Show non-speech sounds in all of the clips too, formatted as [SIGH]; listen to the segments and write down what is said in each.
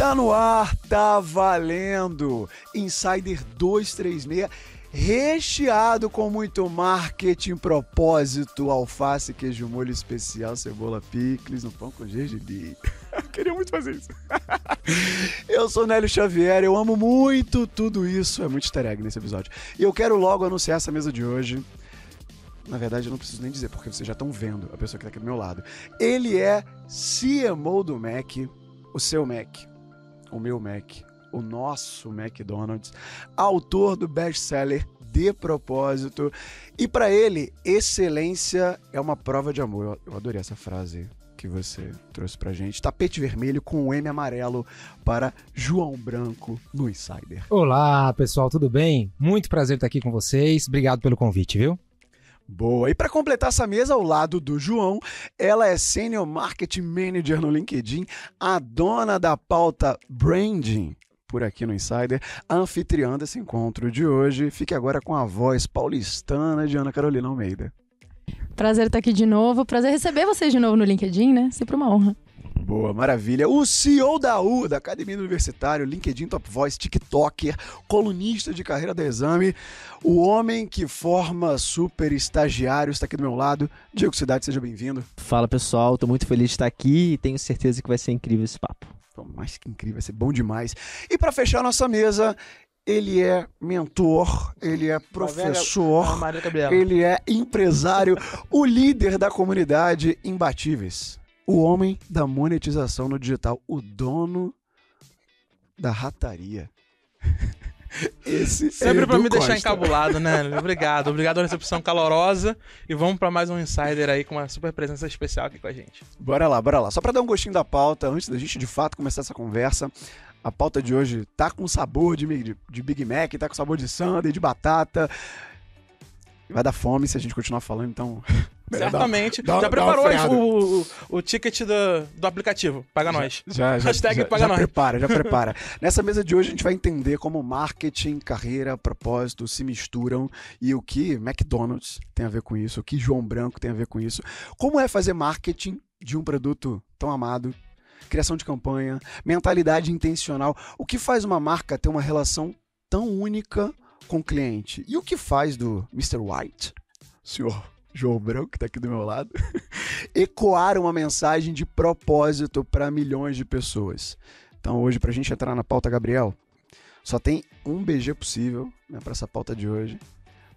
Tá no ar, tá valendo! Insider 236 recheado com muito marketing, propósito, alface, queijo molho especial, cebola picles, no pão com gergelim. [LAUGHS] Queria muito fazer isso. [LAUGHS] eu sou Nélio Xavier, eu amo muito tudo isso. É muito easter egg nesse episódio. E eu quero logo anunciar essa mesa de hoje. Na verdade, eu não preciso nem dizer, porque vocês já estão vendo a pessoa que está aqui do meu lado. Ele é CMO do Mac, o seu Mac, o meu Mac, o nosso McDonald's, autor do best-seller De Propósito. E para ele, excelência é uma prova de amor. Eu adorei essa frase que você trouxe pra gente. Tapete vermelho com o M amarelo para João Branco no Insider. Olá, pessoal, tudo bem? Muito prazer estar aqui com vocês. Obrigado pelo convite, viu? Boa. E para completar essa mesa ao lado do João, ela é Senior Marketing Manager no LinkedIn, a dona da pauta Branding por aqui no Insider, anfitriã desse encontro de hoje. Fique agora com a voz paulistana de Ana Carolina Almeida. Prazer estar aqui de novo. Prazer receber vocês de novo no LinkedIn, né? Sempre uma honra. Boa, maravilha. O CEO da U, da Academia Universitário, LinkedIn Top Voice, TikToker, colunista de carreira da Exame, o homem que forma super estagiários, está aqui do meu lado. Diego Cidade, seja bem-vindo. Fala pessoal, estou muito feliz de estar aqui e tenho certeza que vai ser incrível esse papo. mais que incrível, vai ser bom demais. E para fechar nossa mesa, ele é mentor, ele é professor, ele é empresário, o líder da comunidade Imbatíveis o homem da monetização no digital, o dono da rataria. [LAUGHS] Esse Sempre é para me Costa. deixar encabulado, né? Obrigado. Obrigado pela recepção calorosa. E vamos para mais um Insider aí com uma super presença especial aqui com a gente. Bora lá, bora lá. Só para dar um gostinho da pauta, antes da gente de fato começar essa conversa, a pauta de hoje tá com sabor de, de, de Big Mac, tá com sabor de sundae, de batata. Vai dar fome se a gente continuar falando, então Certamente. Dá, já dá preparou o, o, o, ticket do, do aplicativo. Paga nós. Já, já, Hashtag já, paga já nós. prepara, já [LAUGHS] prepara. Nessa mesa de hoje a gente vai entender como marketing, carreira, propósito se misturam e o que McDonald's tem a ver com isso, o que João Branco tem a ver com isso. Como é fazer marketing de um produto tão amado, criação de campanha, mentalidade intencional. O que faz uma marca ter uma relação tão única com o cliente? E o que faz do Mr. White, senhor João Branco, que está aqui do meu lado, [LAUGHS] ecoar uma mensagem de propósito para milhões de pessoas. Então, hoje, para a gente entrar na pauta, Gabriel, só tem um BG possível né, para essa pauta de hoje.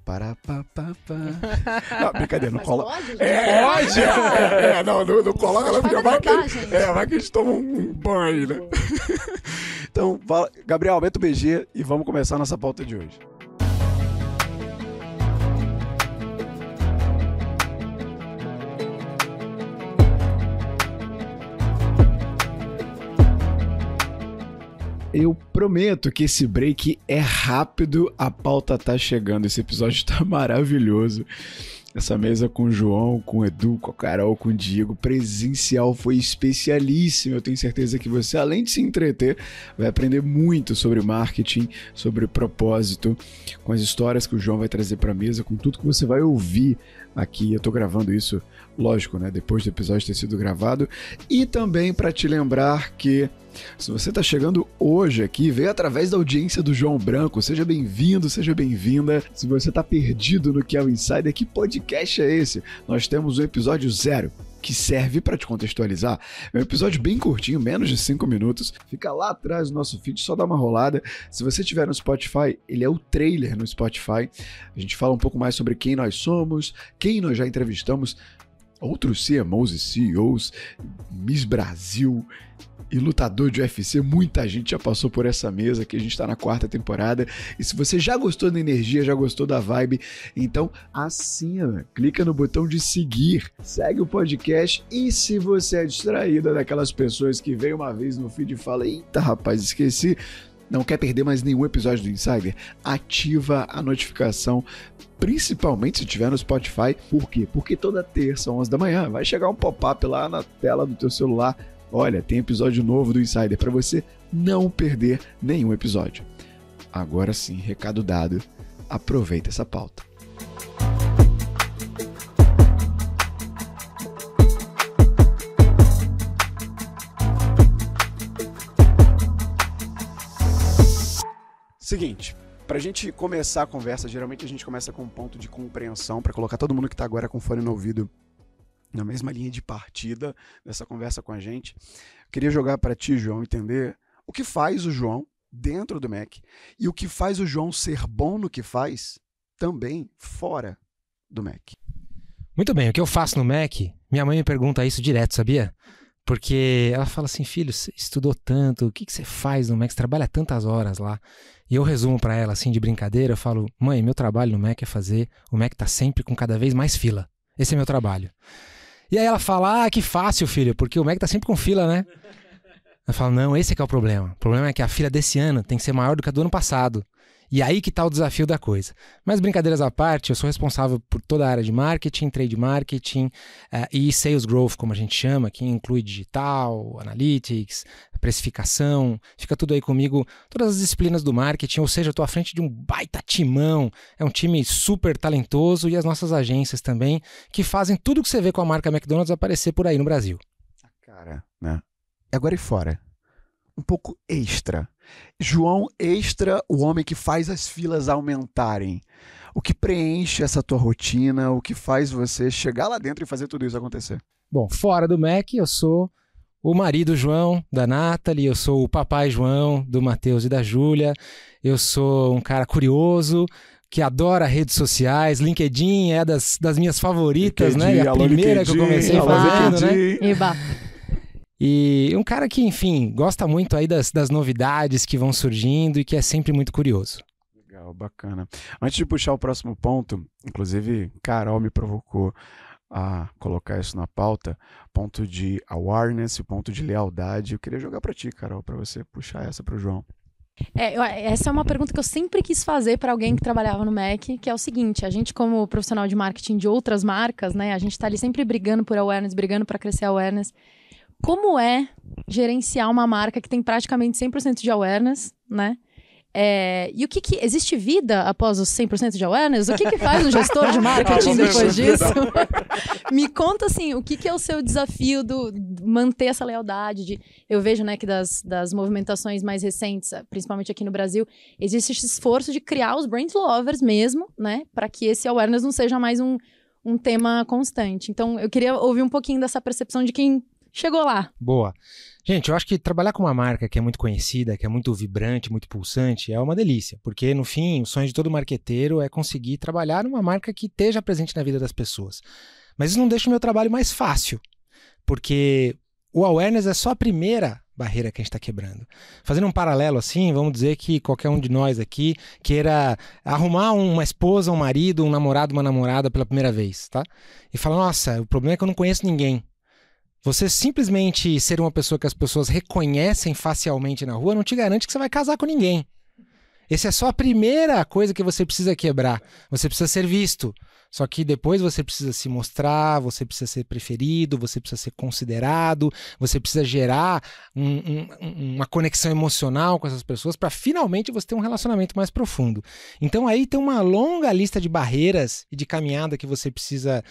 Para, pa, pa, pa. [LAUGHS] Não, brincadeira, não cola. Pode? É, pode! É, é, não, não, não coloca lá, porque vai que, é, vai que a gente toma um banho, né? [LAUGHS] Então, fala, Gabriel, aumenta o BG e vamos começar nossa pauta de hoje. Eu prometo que esse break é rápido, a pauta tá chegando, esse episódio tá [LAUGHS] maravilhoso. Essa mesa com o João, com o Edu, com a Carol, com o Diego, presencial foi especialíssimo. Eu tenho certeza que você, além de se entreter, vai aprender muito sobre marketing, sobre propósito, com as histórias que o João vai trazer para a mesa, com tudo que você vai ouvir aqui. Eu tô gravando isso, lógico, né? Depois do episódio ter sido gravado. E também para te lembrar que se você está chegando hoje aqui, veio através da audiência do João Branco, seja bem-vindo, seja bem-vinda. Se você está perdido no que é o Insider, que podcast é esse? Nós temos o episódio zero que serve para te contextualizar. É um episódio bem curtinho, menos de 5 minutos. Fica lá atrás do nosso feed, só dá uma rolada. Se você tiver no Spotify, ele é o trailer no Spotify. A gente fala um pouco mais sobre quem nós somos, quem nós já entrevistamos, outros CMOs e CEOs, Miss Brasil e lutador de UFC, muita gente já passou por essa mesa que a gente está na quarta temporada. E se você já gostou da energia, já gostou da vibe, então assina, clica no botão de seguir, segue o podcast e se você é distraída daquelas pessoas que vem uma vez no feed e fala: "Eita, rapaz, esqueci", não quer perder mais nenhum episódio do Insider? Ativa a notificação, principalmente se tiver no Spotify. Por quê? Porque toda terça, 11 da manhã, vai chegar um pop-up lá na tela do teu celular Olha, tem episódio novo do Insider para você não perder nenhum episódio. Agora sim, recado dado. Aproveita essa pauta. Seguinte, pra gente começar a conversa, geralmente a gente começa com um ponto de compreensão para colocar todo mundo que tá agora com fone no ouvido na mesma linha de partida dessa conversa com a gente. Queria jogar para ti, João, entender o que faz o João dentro do Mac e o que faz o João ser bom no que faz também fora do Mac. Muito bem, o que eu faço no Mac, minha mãe me pergunta isso direto, sabia? Porque ela fala assim, filho, você estudou tanto, o que, que você faz no Mac? Você trabalha tantas horas lá. E eu resumo para ela, assim, de brincadeira, eu falo, mãe, meu trabalho no Mac é fazer o Mac tá sempre com cada vez mais fila. Esse é meu trabalho. E aí ela fala, ah, que fácil, filho, porque o Mac tá sempre com fila, né? Eu falo, não, esse é que é o problema. O problema é que a fila desse ano tem que ser maior do que a do ano passado. E aí que está o desafio da coisa. Mas brincadeiras à parte, eu sou responsável por toda a área de marketing, trade marketing uh, e sales growth, como a gente chama, que inclui digital, analytics, precificação. Fica tudo aí comigo, todas as disciplinas do marketing, ou seja, eu estou à frente de um baita timão. É um time super talentoso e as nossas agências também, que fazem tudo que você vê com a marca McDonald's aparecer por aí no Brasil. Cara, né? Agora e fora. Um pouco extra João Extra, o homem que faz as filas aumentarem. O que preenche essa tua rotina, o que faz você chegar lá dentro e fazer tudo isso acontecer? Bom, fora do Mac, eu sou o marido João da Nathalie, eu sou o papai João do Matheus e da Júlia, eu sou um cara curioso, que adora redes sociais, LinkedIn é das, das minhas favoritas, LinkedIn, né? É a primeira LinkedIn, que eu comecei fazendo, né? Eba. E um cara que, enfim, gosta muito aí das, das novidades que vão surgindo e que é sempre muito curioso. Legal, bacana. Antes de puxar o próximo ponto, inclusive Carol me provocou a colocar isso na pauta, ponto de awareness, ponto de lealdade. Eu queria jogar para ti, Carol, para você puxar essa para o João. É, essa é uma pergunta que eu sempre quis fazer para alguém que trabalhava no Mac, que é o seguinte: a gente, como profissional de marketing de outras marcas, né, a gente está ali sempre brigando por awareness, brigando para crescer awareness. Como é gerenciar uma marca que tem praticamente 100% de awareness, né? É, e o que, que existe vida após os 100% de awareness? O que, que faz um gestor de [LAUGHS] marketing depois disso? [LAUGHS] Me conta assim, o que, que é o seu desafio do manter essa lealdade? De, eu vejo, né, que das, das movimentações mais recentes, principalmente aqui no Brasil, existe esse esforço de criar os brand lovers mesmo, né, para que esse awareness não seja mais um, um tema constante. Então, eu queria ouvir um pouquinho dessa percepção de quem chegou lá. Boa. Gente, eu acho que trabalhar com uma marca que é muito conhecida, que é muito vibrante, muito pulsante, é uma delícia. Porque, no fim, o sonho de todo marqueteiro é conseguir trabalhar numa marca que esteja presente na vida das pessoas. Mas isso não deixa o meu trabalho mais fácil. Porque o awareness é só a primeira barreira que a gente está quebrando. Fazendo um paralelo assim, vamos dizer que qualquer um de nós aqui queira arrumar uma esposa, um marido, um namorado, uma namorada pela primeira vez, tá? E fala, nossa, o problema é que eu não conheço ninguém. Você simplesmente ser uma pessoa que as pessoas reconhecem facialmente na rua não te garante que você vai casar com ninguém. Essa é só a primeira coisa que você precisa quebrar. Você precisa ser visto. Só que depois você precisa se mostrar, você precisa ser preferido, você precisa ser considerado, você precisa gerar um, um, uma conexão emocional com essas pessoas para finalmente você ter um relacionamento mais profundo. Então aí tem uma longa lista de barreiras e de caminhada que você precisa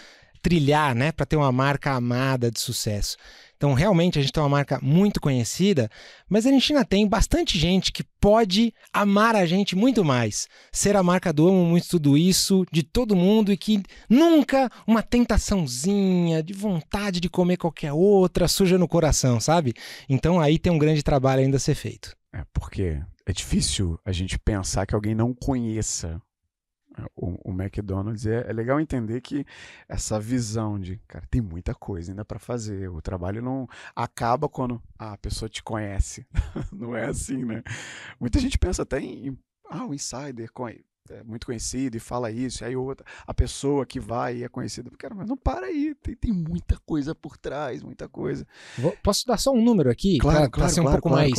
trilhar, né, para ter uma marca amada de sucesso. Então, realmente, a gente tem uma marca muito conhecida, mas a gente ainda tem bastante gente que pode amar a gente muito mais. Ser a marca do amo muito tudo isso, de todo mundo, e que nunca uma tentaçãozinha de vontade de comer qualquer outra suja no coração, sabe? Então, aí tem um grande trabalho ainda a ser feito. É porque é difícil a gente pensar que alguém não conheça o, o McDonald's é, é, legal entender que essa visão de, cara, tem muita coisa ainda para fazer. O trabalho não acaba quando a pessoa te conhece. [LAUGHS] não é assim, né? Muita gente pensa até em, ah, o insider é muito conhecido e fala isso, e aí outra, a pessoa que vai é conhecida. Cara, mas não para aí, tem, tem muita coisa por trás, muita coisa. Vou, posso dar só um número aqui, claro, para claro, ser um claro, pouco mais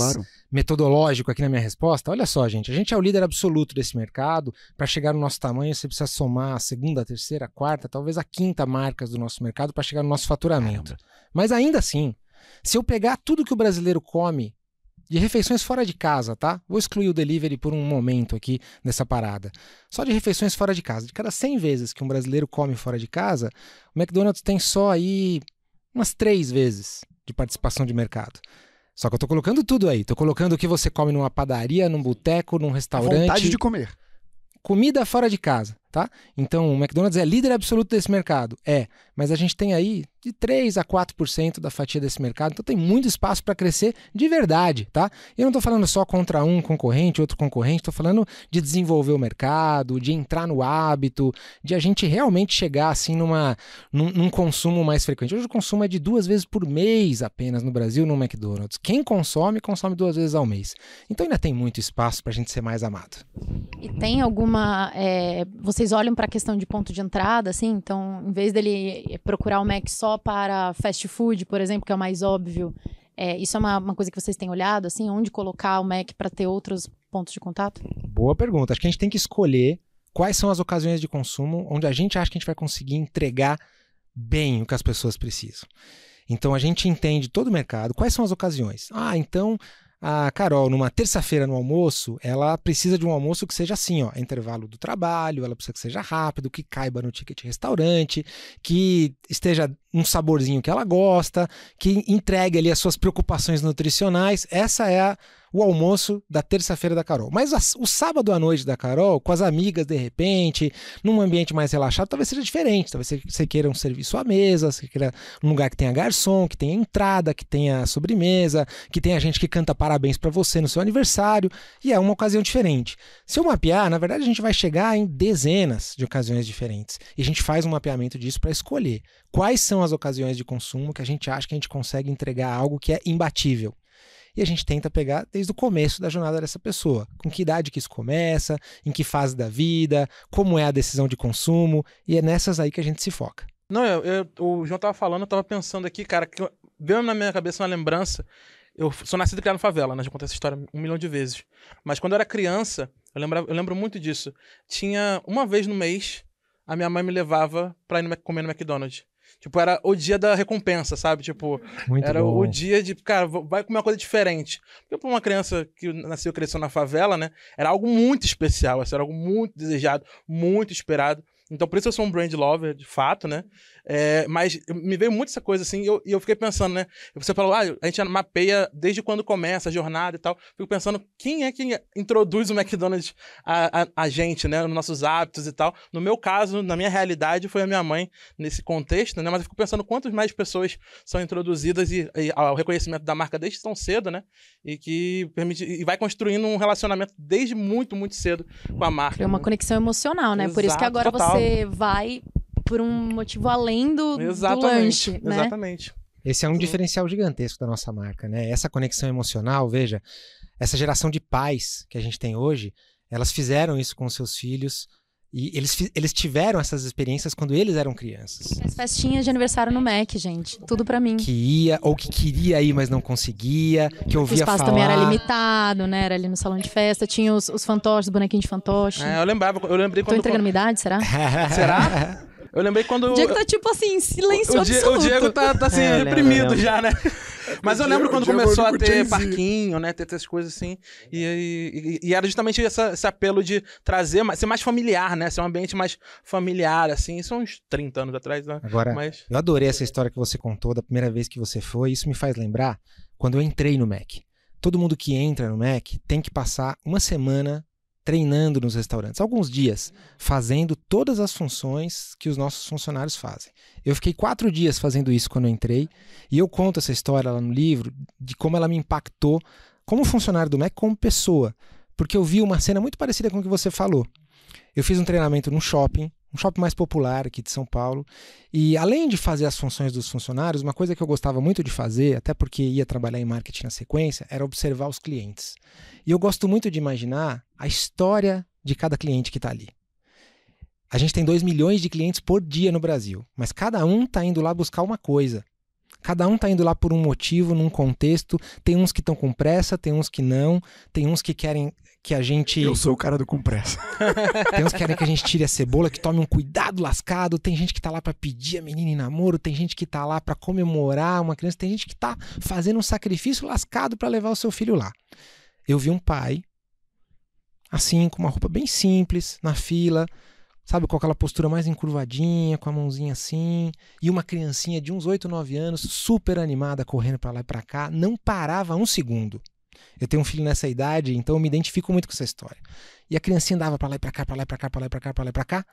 metodológico aqui na minha resposta? Olha só, gente, a gente é o líder absoluto desse mercado. Para chegar no nosso tamanho, você precisa somar a segunda, a terceira, a quarta, talvez a quinta marcas do nosso mercado para chegar no nosso faturamento. Caramba. Mas ainda assim, se eu pegar tudo que o brasileiro come de refeições fora de casa, tá? Vou excluir o delivery por um momento aqui nessa parada. Só de refeições fora de casa. De cada 100 vezes que um brasileiro come fora de casa, o McDonald's tem só aí umas três vezes de participação de mercado. Só que eu tô colocando tudo aí. Tô colocando o que você come numa padaria, num boteco, num restaurante. Vontade de comer. Comida fora de casa, tá? Então, o McDonald's é líder absoluto desse mercado. É, mas a gente tem aí de 3 a 4% da fatia desse mercado, então tem muito espaço para crescer de verdade, tá? Eu não estou falando só contra um concorrente, outro concorrente, estou falando de desenvolver o mercado, de entrar no hábito, de a gente realmente chegar assim numa, num, num consumo mais frequente. Hoje o consumo é de duas vezes por mês apenas no Brasil no McDonald's. Quem consome, consome duas vezes ao mês. Então ainda tem muito espaço para a gente ser mais amado. E tem alguma. É, vocês olham para a questão de ponto de entrada, assim? Então, em vez dele procurar o Mac só para fast food, por exemplo, que é o mais óbvio, é, isso é uma, uma, coisa que vocês têm olhado, assim? Onde colocar o Mac para ter outros pontos de contato? Boa pergunta. Acho que a gente tem que escolher quais são as ocasiões de consumo onde a gente acha que a gente vai conseguir entregar bem o que as pessoas precisam. Então a gente entende todo o mercado, quais são as ocasiões. Ah, então a Carol, numa terça-feira no almoço, ela precisa de um almoço que seja assim, ó, intervalo do trabalho, ela precisa que seja rápido, que caiba no ticket restaurante, que esteja um saborzinho que ela gosta, que entregue ali as suas preocupações nutricionais. Essa é a o almoço da terça-feira da Carol. Mas o sábado à noite da Carol, com as amigas de repente, num ambiente mais relaxado, talvez seja diferente. Talvez você queira um serviço à mesa, você queira um lugar que tenha garçom, que tenha entrada, que tenha sobremesa, que tenha gente que canta parabéns para você no seu aniversário. E é uma ocasião diferente. Se eu mapear, na verdade a gente vai chegar em dezenas de ocasiões diferentes. E a gente faz um mapeamento disso para escolher quais são as ocasiões de consumo que a gente acha que a gente consegue entregar algo que é imbatível e a gente tenta pegar desde o começo da jornada dessa pessoa. Com que idade que isso começa, em que fase da vida, como é a decisão de consumo, e é nessas aí que a gente se foca. Não, eu, eu, o João tava falando, eu tava pensando aqui, cara, que veio na minha cabeça uma lembrança. Eu sou nascido e criado na favela, né? Já contei essa história um milhão de vezes. Mas quando eu era criança, eu, lembra, eu lembro muito disso. Tinha uma vez no mês, a minha mãe me levava pra ir comer no McDonald's. Tipo, era o dia da recompensa, sabe? Tipo, Muito era bom. o dia de, cara, vai comer uma coisa diferente. Porque pra uma criança que nasceu e cresceu na favela, né? Era algo muito especial, assim, era algo muito desejado, muito esperado. Então, por isso eu sou um brand lover, de fato, né? É, mas me veio muito essa coisa assim, e eu, eu, fiquei pensando, né? Você falou, ah, a gente mapeia desde quando começa a jornada e tal. Fico pensando, quem é que introduz o McDonald's a, a, a, gente, né? Nos nossos hábitos e tal. No meu caso, na minha realidade, foi a minha mãe nesse contexto, né? Mas eu fico pensando quantas mais pessoas são introduzidas e, e ao reconhecimento da marca desde tão cedo, né? E que permite e vai construindo um relacionamento desde muito, muito cedo com a marca. É uma né? conexão emocional, né? Exato, Por isso que agora total. você vai por um motivo além do, do lanche, né? Exatamente. Esse é um Sim. diferencial gigantesco da nossa marca, né? Essa conexão emocional, veja, essa geração de pais que a gente tem hoje, elas fizeram isso com seus filhos e eles, eles tiveram essas experiências quando eles eram crianças. As festinhas de aniversário no Mac, gente. Tudo para mim. Que ia, ou que queria ir, mas não conseguia, que ouvia falar. O espaço falar. também era limitado, né? Era ali no salão de festa. Tinha os, os fantoches, os bonequinhos de fantoche. É, eu lembrava, eu lembrei quando... Tô entregando minha idade, será? [LAUGHS] [LAUGHS] será? Eu lembrei quando. O Diego tá tipo assim, silêncio o, absoluto. O Diego tá, tá assim, é, reprimido lembro, já, né? [LAUGHS] Mas eu lembro quando começou a ter parquinho, né? Ter essas coisas assim. E, e, e era justamente essa, esse apelo de trazer, ser mais familiar, né? Ser um ambiente mais familiar, assim. Isso uns 30 anos atrás, né? Agora, Mas... eu adorei essa história que você contou da primeira vez que você foi. Isso me faz lembrar quando eu entrei no Mac. Todo mundo que entra no Mac tem que passar uma semana treinando nos restaurantes, alguns dias, fazendo todas as funções que os nossos funcionários fazem. Eu fiquei quatro dias fazendo isso quando eu entrei, e eu conto essa história lá no livro de como ela me impactou como funcionário do MEC, como pessoa, porque eu vi uma cena muito parecida com o que você falou. Eu fiz um treinamento num shopping, um shopping mais popular aqui de São Paulo. E além de fazer as funções dos funcionários, uma coisa que eu gostava muito de fazer, até porque ia trabalhar em marketing na sequência, era observar os clientes. E eu gosto muito de imaginar a história de cada cliente que está ali. A gente tem 2 milhões de clientes por dia no Brasil, mas cada um está indo lá buscar uma coisa. Cada um está indo lá por um motivo, num contexto. Tem uns que estão com pressa, tem uns que não, tem uns que querem que a gente. Eu sou o cara do com pressa. [LAUGHS] tem uns que querem que a gente tire a cebola, que tome um cuidado lascado. Tem gente que está lá para pedir a menina em namoro, tem gente que está lá para comemorar uma criança, tem gente que está fazendo um sacrifício lascado para levar o seu filho lá. Eu vi um pai, assim, com uma roupa bem simples, na fila, sabe, com aquela postura mais encurvadinha, com a mãozinha assim, e uma criancinha de uns 8, 9 anos, super animada, correndo para lá e para cá, não parava um segundo. Eu tenho um filho nessa idade, então eu me identifico muito com essa história. E a criancinha andava para lá e para cá, para lá e para cá, para lá e para cá, para lá e para cá.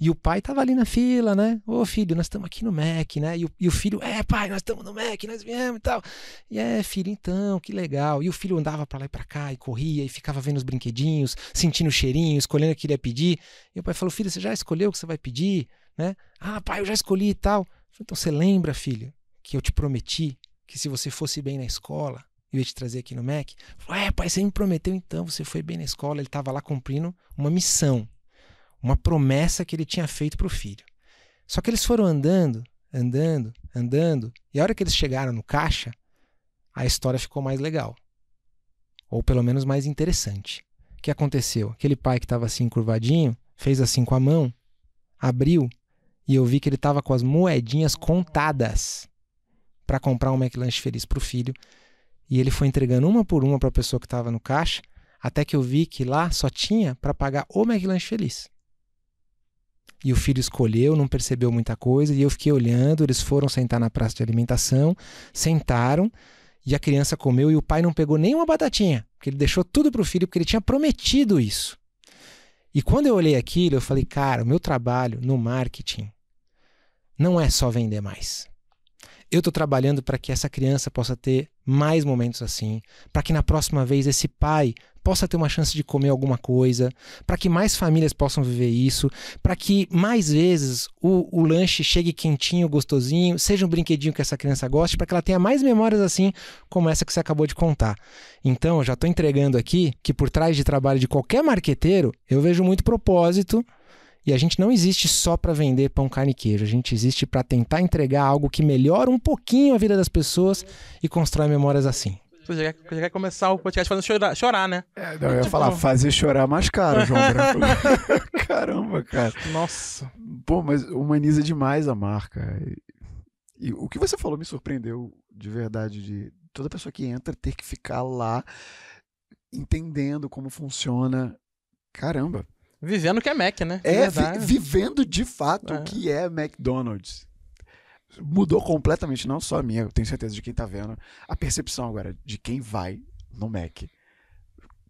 E o pai tava ali na fila, né? Ô filho, nós estamos aqui no Mac, né? E o, e o filho, é pai, nós estamos no Mac, nós viemos e tal. E é, filho, então, que legal. E o filho andava para lá e para cá e corria e ficava vendo os brinquedinhos, sentindo o cheirinho, escolhendo o que ele ia pedir. E o pai falou, filho, você já escolheu o que você vai pedir, né? Ah, pai, eu já escolhi e tal. Então você lembra, filho, que eu te prometi que se você fosse bem na escola, eu ia te trazer aqui no Mac. Falei, é, pai, você me prometeu então, você foi bem na escola. Ele estava lá cumprindo uma missão, uma promessa que ele tinha feito para o filho. Só que eles foram andando, andando, andando, e a hora que eles chegaram no caixa, a história ficou mais legal. Ou pelo menos mais interessante. O que aconteceu? Aquele pai que estava assim curvadinho, fez assim com a mão, abriu, e eu vi que ele estava com as moedinhas contadas para comprar um McLanche feliz para o filho e ele foi entregando uma por uma para a pessoa que estava no caixa, até que eu vi que lá só tinha para pagar o McLanche feliz. E o filho escolheu, não percebeu muita coisa, e eu fiquei olhando. Eles foram sentar na praça de alimentação, sentaram, e a criança comeu, e o pai não pegou nenhuma batatinha, porque ele deixou tudo para o filho, porque ele tinha prometido isso. E quando eu olhei aquilo, eu falei, cara, o meu trabalho no marketing não é só vender mais. Eu estou trabalhando para que essa criança possa ter mais momentos assim, para que na próxima vez esse pai possa ter uma chance de comer alguma coisa, para que mais famílias possam viver isso, para que mais vezes o, o, lanche chegue quentinho, gostosinho, seja um brinquedinho que essa criança goste, para que ela tenha mais memórias assim como essa que você acabou de contar. Então, já estou entregando aqui que por trás de trabalho de qualquer marqueteiro, eu vejo muito propósito e a gente não existe só para vender pão, carne e queijo. A gente existe para tentar entregar algo que melhora um pouquinho a vida das pessoas e constrói memórias assim. Você já, quer, quer começar o podcast fazendo chorar, chorar né? É, não, eu ia tipo... falar, fazer chorar mais caro, João [LAUGHS] Branco. [LAUGHS] Caramba, cara. Nossa. Pô, mas humaniza demais a marca. E, e o que você falou me surpreendeu de verdade, de toda pessoa que entra ter que ficar lá entendendo como funciona. Caramba. Vivendo o que é Mac, né? É, vi, vivendo de fato é. o que é McDonald's. Mudou completamente, não só a minha, eu tenho certeza de quem tá vendo, a percepção agora de quem vai no Mac.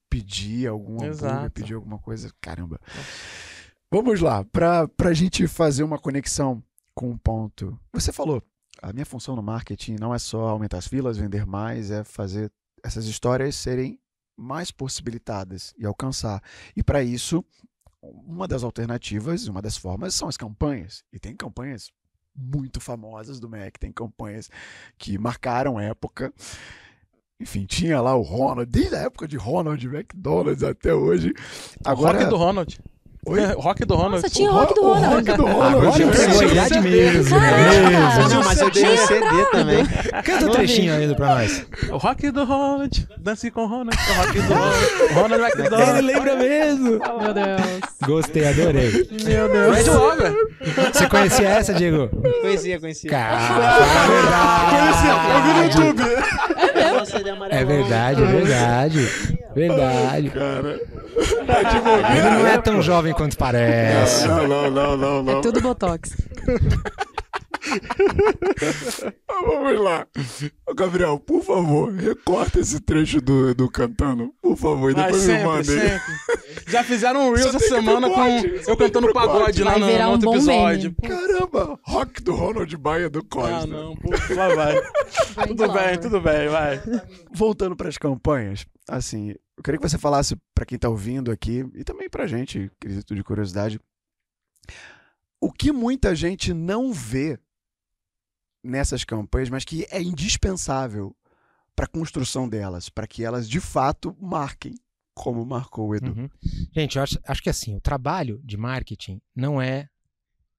Pedir algum Exato. hambúrguer, pedir alguma coisa. Caramba. Vamos lá, para a gente fazer uma conexão com um ponto. Você falou, a minha função no marketing não é só aumentar as filas, vender mais, é fazer essas histórias serem mais possibilitadas e alcançar. E para isso, uma das alternativas, uma das formas são as campanhas. E tem campanhas muito famosas do Mac, tem campanhas que marcaram época. Enfim, tinha lá o Ronald, desde a época de Ronald McDonald's até hoje. Agora, o rock do Ronald. Oi? [LAUGHS] rock do Ronald. Nossa, tinha o rock do Ronald. Rock do Ronald. Agora entregou a idade mesmo. mesmo. Não, mas eu dei o CD também. Canta o um trechinho ainda pra nós. O rock do Ronald. Dance com o Ronald. O rock do Ronald. [LAUGHS] Ronald McDonald. Ele lembra mesmo. Meu Deus. Gostei, adorei. Meu Deus. Mas logo. Você conhecia essa, Diego? Conhecia, conhecia. Cara, Conhecia, eu vi no YouTube. É verdade, é verdade. Verdade. Cara. Ele não é tão jovem quanto parece. Não, não, não, não, não. É tudo botox. [LAUGHS] [LAUGHS] Vamos lá. Gabriel, por favor, recorta esse trecho do Edu cantando. Por favor, e depois sempre, me manda aí. Já fizeram um Reels essa semana com eu cantando pagode lá no, no outro um episódio. Caramba, rock do Ronald Baia do Costa. Ah, não, pô, lá vai. tudo bem, tudo bem, vai. Voltando para as campanhas, assim, eu queria que você falasse para quem está ouvindo aqui e também para a gente, quesito de curiosidade, o que muita gente não vê nessas campanhas, mas que é indispensável para a construção delas, para que elas de fato marquem como marcou o Edu. Uhum. Gente, eu acho, acho, que assim, o trabalho de marketing não é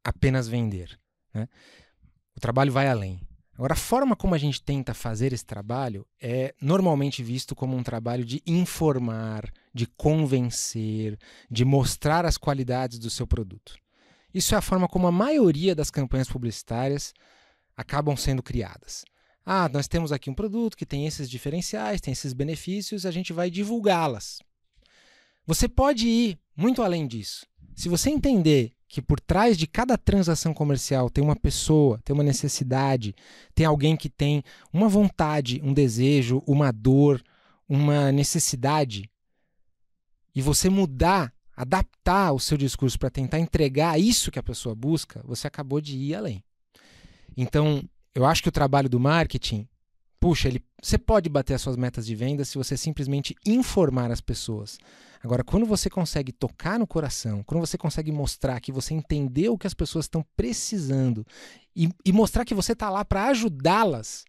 apenas vender. Né? O trabalho vai além. Agora, a forma como a gente tenta fazer esse trabalho é normalmente visto como um trabalho de informar, de convencer, de mostrar as qualidades do seu produto. Isso é a forma como a maioria das campanhas publicitárias acabam sendo criadas. Ah, nós temos aqui um produto que tem esses diferenciais, tem esses benefícios, a gente vai divulgá-las. Você pode ir muito além disso. Se você entender que por trás de cada transação comercial tem uma pessoa, tem uma necessidade, tem alguém que tem uma vontade, um desejo, uma dor, uma necessidade, e você mudar, adaptar o seu discurso para tentar entregar isso que a pessoa busca, você acabou de ir além. Então, eu acho que o trabalho do marketing, puxa, ele, você pode bater as suas metas de venda se você simplesmente informar as pessoas. Agora, quando você consegue tocar no coração, quando você consegue mostrar que você entendeu o que as pessoas estão precisando e, e mostrar que você está lá para ajudá-las,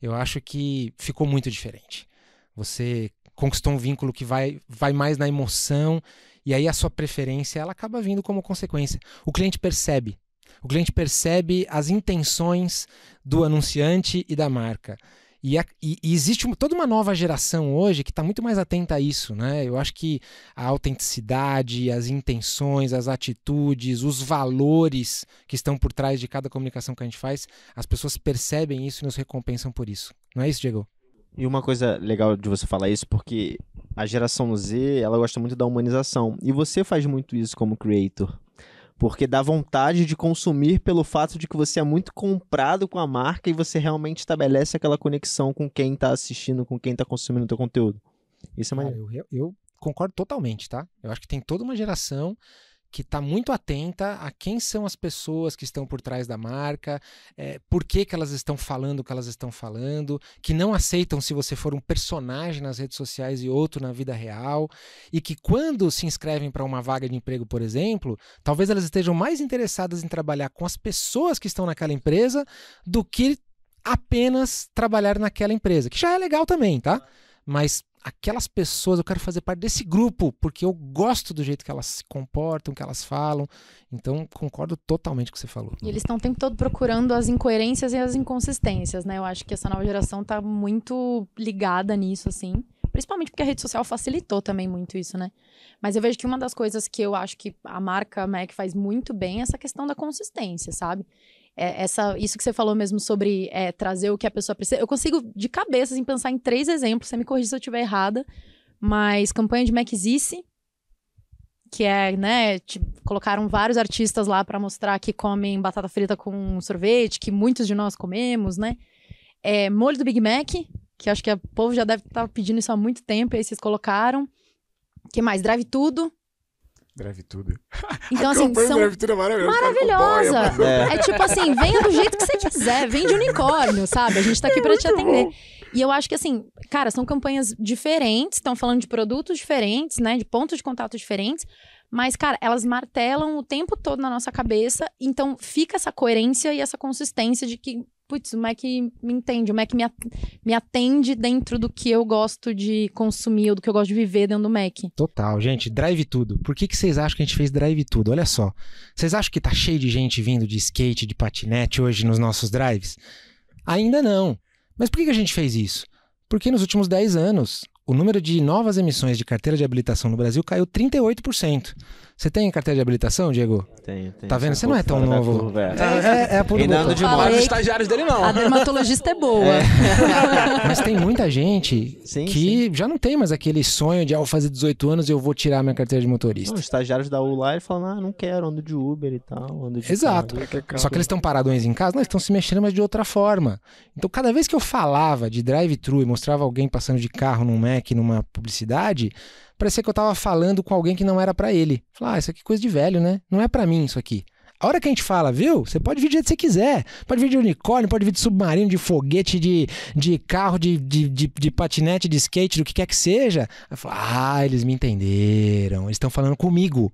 eu acho que ficou muito diferente. Você conquistou um vínculo que vai, vai mais na emoção e aí a sua preferência ela acaba vindo como consequência. O cliente percebe. O cliente percebe as intenções do anunciante e da marca. E, a, e, e, existe uma, toda uma nova geração hoje que está muito mais atenta a isso, né? Eu acho que a autenticidade, as intenções, as atitudes, os valores que estão por trás de cada comunicação que a gente faz, as pessoas percebem isso e nos recompensam por isso. Não é isso, Diego? E uma coisa legal de você falar isso, porque a geração Z, ela gosta muito da humanização. E você faz muito isso como creator porque dá vontade de consumir pelo fato de que você é muito comprado com a marca e você realmente estabelece aquela conexão com quem está assistindo, com quem está consumindo o teu conteúdo. Isso é maneiro. Eu, eu, concordo totalmente, tá? Eu acho que tem toda uma geração que está muito atenta a quem são as pessoas que estão por trás da marca, é, por que, que elas estão falando o que elas estão falando, que não aceitam se você for um personagem nas redes sociais e outro na vida real, e que quando se inscrevem para uma vaga de emprego, por exemplo, talvez elas estejam mais interessadas em trabalhar com as pessoas que estão naquela empresa do que apenas trabalhar naquela empresa, que já é legal também, tá? Mas aquelas pessoas, eu quero fazer parte desse grupo, porque eu gosto do jeito que elas se comportam, que elas falam. Então, concordo totalmente com o que você falou. E eles estão o tempo todo procurando as incoerências e as inconsistências, né? Eu acho que essa nova geração está muito ligada nisso, assim. Principalmente porque a rede social facilitou também muito isso, né? Mas eu vejo que uma das coisas que eu acho que a marca Mac faz muito bem é essa questão da consistência, sabe? É, essa, isso que você falou mesmo sobre é, trazer o que a pessoa precisa. Eu consigo, de cabeça, assim, pensar em três exemplos. Você me corrija se eu estiver errada. Mas campanha de Maczice, que é, né, tipo, colocaram vários artistas lá para mostrar que comem batata frita com sorvete, que muitos de nós comemos, né? É, molho do Big Mac, que acho que o povo já deve estar tá pedindo isso há muito tempo, e aí vocês colocaram. que mais? Drive Tudo, Drive tudo. [LAUGHS] Então, assim, são tudo é maravilhosa. maravilhosa. É. é. tipo assim, venha do jeito que você quiser, vem de unicórnio, sabe? A gente tá aqui é para te atender. Bom. E eu acho que assim, cara, são campanhas diferentes, estão falando de produtos diferentes, né? De pontos de contato diferentes. Mas, cara, elas martelam o tempo todo na nossa cabeça. Então, fica essa coerência e essa consistência de que putz, o Mac me entende, o Mac me atende dentro do que eu gosto de consumir, ou do que eu gosto de viver dentro do Mac. Total, gente, drive tudo. Por que, que vocês acham que a gente fez drive tudo? Olha só. Vocês acham que tá cheio de gente vindo de skate, de patinete hoje nos nossos drives? Ainda não. Mas por que, que a gente fez isso? Porque nos últimos 10 anos, o número de novas emissões de carteira de habilitação no Brasil caiu 38%. Você tem carteira de habilitação, Diego? Tenho, tenho. Tá vendo? Você não é tão novo. Curva, é. É, é, é por Reinando de. Os estagiários dele não. A dermatologista é boa. É. [LAUGHS] Mas tem muita gente sim, que sim. já não tem mais aquele sonho de, ao fazer 18 anos eu vou tirar minha carteira de motorista. Não, os estagiários da ULA falam, ah, não quero, ando de Uber e tal, ando de Exato. Carro. Só que eles estão paradões em casa, não, eles estão se mexendo, mas de outra forma. Então, cada vez que eu falava de drive-thru e mostrava alguém passando de carro num Mac, numa publicidade, parecia que eu tava falando com alguém que não era para ele. Falar, ah, isso aqui é coisa de velho, né? Não é para mim isso aqui. A hora que a gente fala, viu? Você pode vir do jeito que você quiser. Pode vir de unicórnio, pode vir de submarino, de foguete, de, de carro, de, de, de, de patinete, de skate, do que quer que seja. Falo, ah, eles me entenderam. Eles estão falando comigo.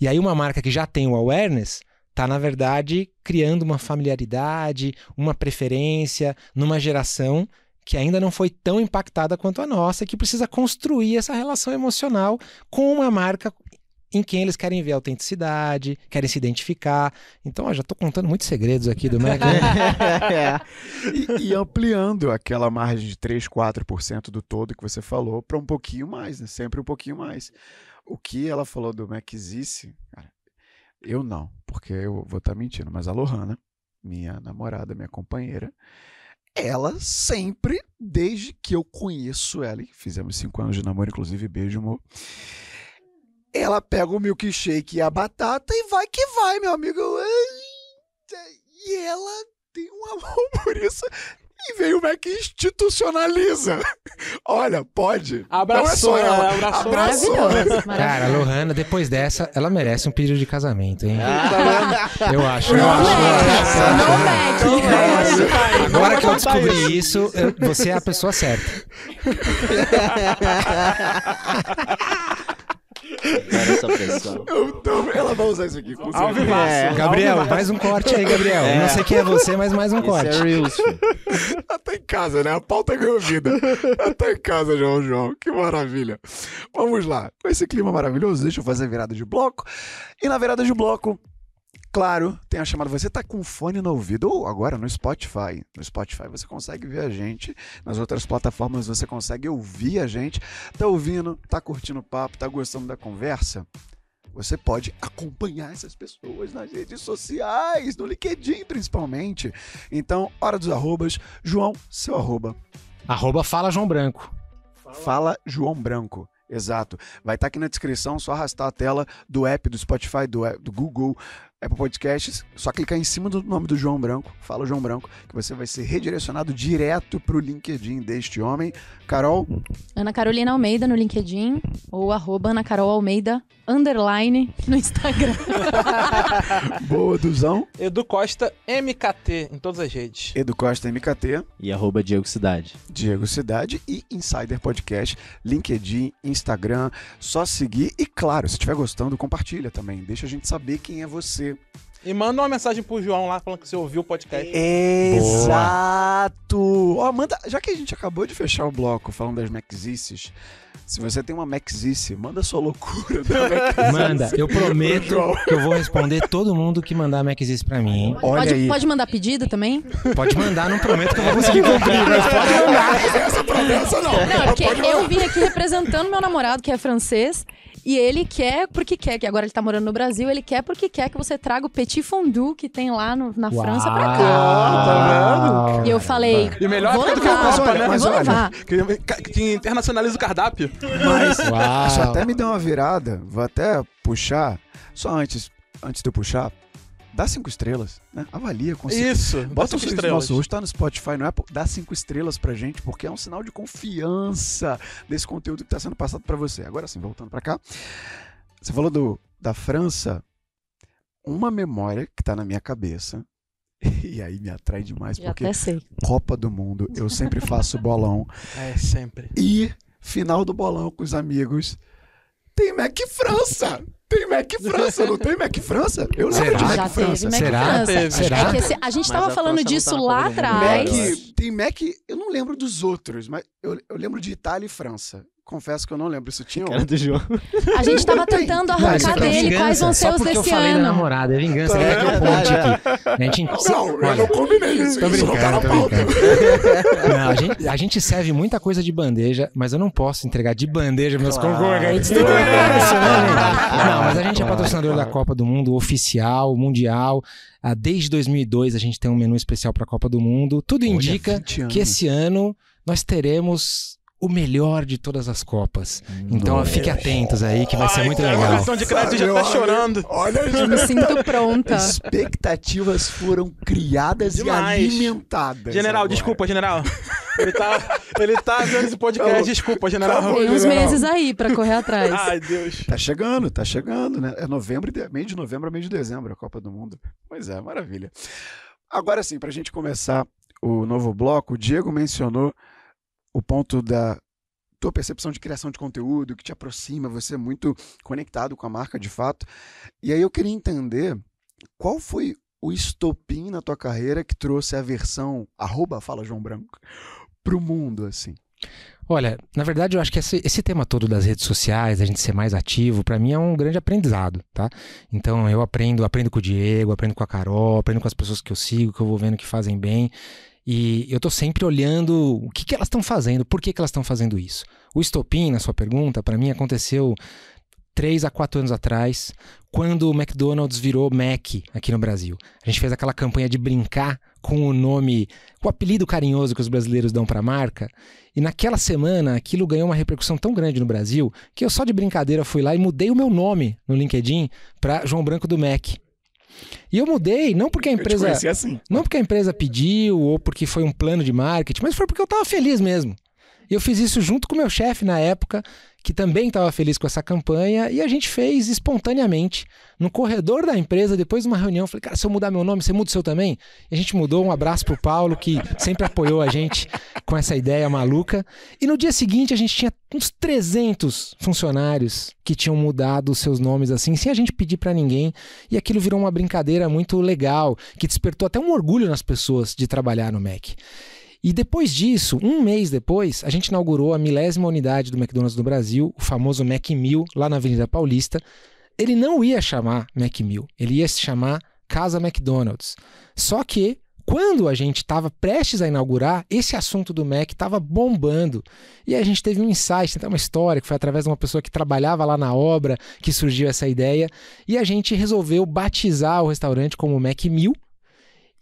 E aí uma marca que já tem o awareness está, na verdade, criando uma familiaridade, uma preferência numa geração que ainda não foi tão impactada quanto a nossa, que precisa construir essa relação emocional com uma marca em quem eles querem ver autenticidade, querem se identificar. Então, ó, já estou contando muitos segredos aqui do Mac. Né? [LAUGHS] e, e, ampliando aquela margem de 3, 4% do todo que você falou para um pouquinho mais, né? sempre um pouquinho mais. O que ela falou do Macizice, cara, eu não, porque eu vou estar tá mentindo, mas a Lohana, minha namorada, minha companheira, ela sempre, desde que eu conheço ela, e fizemos cinco anos de namoro, inclusive, beijo, amor. ela pega o milkshake e a batata e vai que vai, meu amigo. E ela tem um amor [LAUGHS] por isso. E veio o Mac e institucionaliza. [LAUGHS] Olha, pode. Abraçou, Não é ela. ela abraçou. Abraçou. Maravilhoso. Cara, a. Lohana, depois dessa, ela merece um pedido de casamento, hein? Ah. Eu acho, eu Não acho. eu Mac, acho. não Mac. Agora que eu descobri isso, eu- você é a pessoa certa. [LAUGHS] Era essa pressão. Eu tô- Ela vai usar isso aqui, com certeza. É. Gabriel, mais um corte aí, Gabriel. É. Não sei quem é você, mas mais um Esse corte. é Reels. Ela tá em casa, né? A pauta ganhou vida. Ela tá em casa, João João. Que maravilha. Vamos lá. Com esse clima maravilhoso, deixa eu fazer a virada de bloco. E na virada de bloco, claro, tem a chamada. Você tá com fone no ouvido, ou agora no Spotify. No Spotify você consegue ver a gente. Nas outras plataformas você consegue ouvir a gente. Tá ouvindo, tá curtindo o papo, tá gostando da conversa? Você pode acompanhar essas pessoas nas redes sociais, no LinkedIn principalmente. Então, hora dos arrobas. João, seu arroba. Arroba Fala João Branco. Fala João Branco. Exato. Vai estar aqui na descrição, só arrastar a tela do app do Spotify, do, do Google, Apple Podcasts, só clicar em cima do nome do João Branco, fala João Branco, que você vai ser redirecionado direto pro LinkedIn deste homem. Carol, Ana Carolina Almeida no LinkedIn ou arroba Ana Carol Almeida underline no Instagram. [LAUGHS] boa Duzão, Edu Costa, MKT, em todas as redes. Edu Costa MKT, E arroba Diego Cidade. Diego Cidade e Insider Podcast, LinkedIn, Instagram, só seguir e claro, se estiver gostando, compartilha também, deixa a gente saber quem é você. E manda uma mensagem pro João lá falando que você ouviu o podcast. Exato! Ó, manda, já que a gente acabou de fechar o bloco falando das Maxices, se você tem uma Maxice, manda sua loucura da Maxice. Manda, eu prometo que eu vou responder todo mundo que mandar Maxis pra mim, hein? Olha pode, aí. pode mandar pedido também? Pode mandar, não prometo que eu vou conseguir cumprir, mas pode mandar. Essa promessa não. Não, é porque eu vim aqui representando meu namorado, que é francês, e ele quer porque quer, que agora ele tá morando no Brasil, ele quer porque quer que você traga o petit fondue que tem lá no- na França pra cá. tá E eu falei, E melhor vou do que a levar, Copa, né? eu Mas vou levar. Que, que internacionaliza o cardápio. Mas Uau. isso até me deu uma virada. Vou até puxar. Só antes, antes de eu puxar, dá cinco estrelas, né? Avalia com cinco Isso. Bota o estrelas. Nossa, hoje tá no Spotify, no Apple, dá cinco estrelas pra gente, porque é um sinal de confiança desse conteúdo que tá sendo passado pra você. Agora sim, voltando pra cá. Você falou do, da França, uma memória que tá na minha cabeça, [LAUGHS] e aí me atrai demais, Já porque. Copa do Mundo, eu sempre faço [LAUGHS] bolão, É, sempre. e final do bolão com os amigos, tem Mac França! Tem Mac França, não tem Mac França? Eu lembro Será? de Mac Já teve França. Mac Será? França. Teve. Será? É que esse- a gente Mas tava a falando não disso tá lá atrás. eu Mac, tem Mac, eu não lembro dos outros, mas eu, eu lembro de Itália e França. Confesso que eu não lembro. Isso tinha um. Cara do João. A gente tava tentando Não, arrancar aqui é dele vingança, quais vão ser Só os porque eu desse falei da ano. namorada, é vingança. Que eu É conte verdade, aqui. A gente, Não, eu olha, não combinei isso. Tô não tá brincando, tô brincando. Não, a, gente, a gente serve muita coisa de bandeja, mas eu não posso entregar de bandeja meus Claro. concorrentes. Não, é isso, né, gente? Não, mas a gente é patrocinador da Copa do Mundo oficial, mundial. Ah, Desde 2002 a gente tem um menu especial para a Copa do Mundo. Tudo Olha, indica 20 anos. que esse ano nós teremos o melhor de todas as Copas. Então Nossa. fique atentos aí que vai ser Ai, muito cara, O legal. cartão de crédito já tá chorando. Olha, Eu me sinto pronta. expectativas foram criadas Demais. e alimentadas. General, agora. desculpa, general. Ele tá, ele tá vendo esse podcast, Não. desculpa, general. Acabou. Tem uns General. meses aí pra correr atrás. Ai, Deus. Tá chegando, tá chegando, né? É novembro, de- meio de novembro a meio de dezembro a Copa do Mundo. Pois é, maravilha. Agora sim, pra gente começar o novo bloco, o Diego mencionou o ponto da tua percepção de criação de conteúdo, que te aproxima, você é muito conectado com a marca de fato. E aí eu queria entender qual foi o estopim na tua carreira que trouxe a versão arroba fala João Branco pro mundo, assim. Olha, na verdade eu acho que esse, esse tema todo das redes sociais, a gente ser mais ativo, pra mim é um grande aprendizado, tá? Então eu aprendo, aprendo com o Diego, aprendo com a Carol, aprendo com as pessoas que eu sigo, que eu vou vendo que fazem bem. E eu tô sempre olhando o que, que elas estão fazendo, por que, que elas estão fazendo isso. O estopim, na sua pergunta, pra mim aconteceu três a quatro anos atrás, quando o McDonald's virou Mac aqui no Brasil. A gente fez aquela campanha de brincar com o nome, o apelido carinhoso que os brasileiros dão para a marca. E naquela semana aquilo ganhou uma repercussão tão grande no Brasil que eu só de brincadeira fui lá e mudei o meu nome no LinkedIn para João Branco do Mac. E eu mudei, não porque a empresa. assim. Não porque a empresa pediu ou porque foi um plano de marketing, mas foi porque eu estava feliz mesmo. E eu fiz isso junto com o meu chefe na época, que também estava feliz com essa campanha, e a gente fez espontaneamente, no corredor da empresa, depois de uma reunião. Eu falei, cara, se eu mudar meu nome, você muda o seu também? E a gente mudou. Um abraço pro Paulo, que sempre apoiou a gente com essa ideia maluca. E no dia seguinte, a gente tinha uns 300 funcionários que tinham mudado os seus nomes assim, sem a gente pedir para ninguém. E aquilo virou uma brincadeira muito legal, que despertou até um orgulho nas pessoas de trabalhar no Mac. E depois disso, um mês depois, a gente inaugurou a milésima unidade do McDonald's no Brasil, o famoso Mac Mill, lá na Avenida Paulista. Ele não ia chamar Mac Mill, ele ia se chamar Casa McDonald's. Só que quando a gente estava prestes a inaugurar, esse assunto do Mac estava bombando. E a gente teve um insight, uma história que foi através de uma pessoa que trabalhava lá na obra que surgiu essa ideia. E a gente resolveu batizar o restaurante como Mac Mill.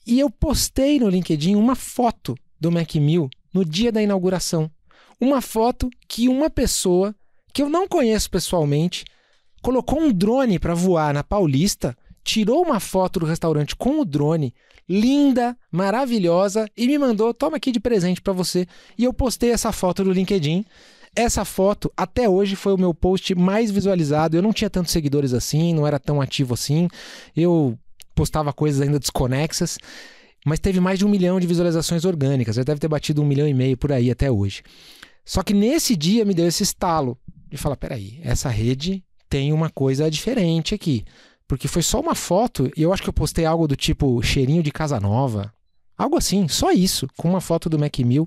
E eu postei no LinkedIn uma foto do Macmill no dia da inauguração. Uma foto que uma pessoa, que eu não conheço pessoalmente, colocou um drone para voar na Paulista, tirou uma foto do restaurante com o drone, linda, maravilhosa, e me mandou: toma aqui de presente para você. E eu postei essa foto no LinkedIn. Essa foto, até hoje, foi o meu post mais visualizado. Eu não tinha tantos seguidores assim, não era tão ativo assim. Eu postava coisas ainda desconexas mas teve mais de um milhão de visualizações orgânicas. Já deve ter batido um milhão e meio por aí até hoje. Só que nesse dia me deu esse estalo de falar: peraí, essa rede tem uma coisa diferente aqui. Porque foi só uma foto e eu acho que eu postei algo do tipo cheirinho de casa nova. Algo assim, só isso, com uma foto do Mac Mill.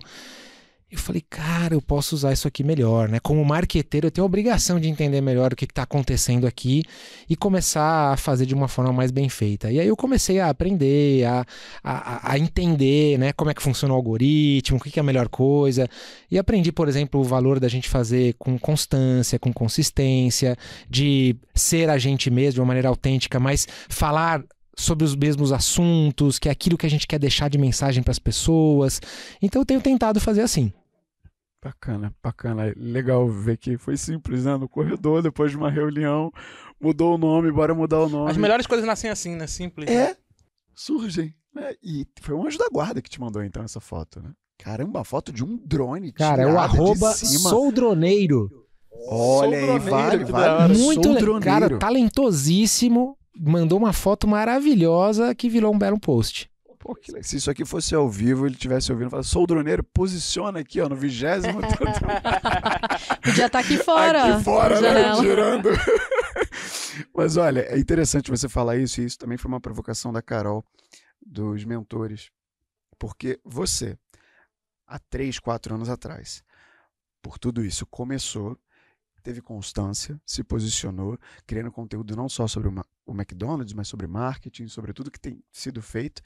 Eu falei, cara, eu posso usar isso aqui melhor, né? Como marqueteiro, eu tenho a obrigação de entender melhor o que está acontecendo aqui e começar a fazer de uma forma mais bem feita. E aí eu comecei a aprender, a, a, a entender, né? Como é que funciona o algoritmo, o que, que é a melhor coisa. E aprendi, por exemplo, o valor da gente fazer com constância, com consistência, de ser a gente mesmo de uma maneira autêntica, mas falar sobre os mesmos assuntos, que é aquilo que a gente quer deixar de mensagem para as pessoas. Então eu tenho tentado fazer assim. Bacana, bacana. Legal ver que foi simples, né? No corredor, depois de uma reunião, mudou o nome, bora mudar o nome. As melhores coisas nascem assim, né? Simples. É, surgem. Né? E foi um anjo da guarda que te mandou então essa foto, né? Caramba, a foto de um drone. Cara, é o arroba sou droneiro. Olha aí, vale, vale. Muito legal. Cara, talentosíssimo. Mandou uma foto maravilhosa que virou um belo post. Pô, que Se isso aqui fosse ao vivo, ele tivesse ouvindo, fala, sou o droneiro, posiciona aqui, ó, no vigésimo. [LAUGHS] Podia estar tá aqui fora. Aqui fora, né? Girando. [LAUGHS] Mas olha, é interessante você falar isso, e isso também foi uma provocação da Carol, dos mentores. Porque você, há três, quatro anos atrás, por tudo isso, começou teve constância, se posicionou, criando conteúdo não só sobre o McDonald's, mas sobre marketing, sobre tudo que tem sido feito.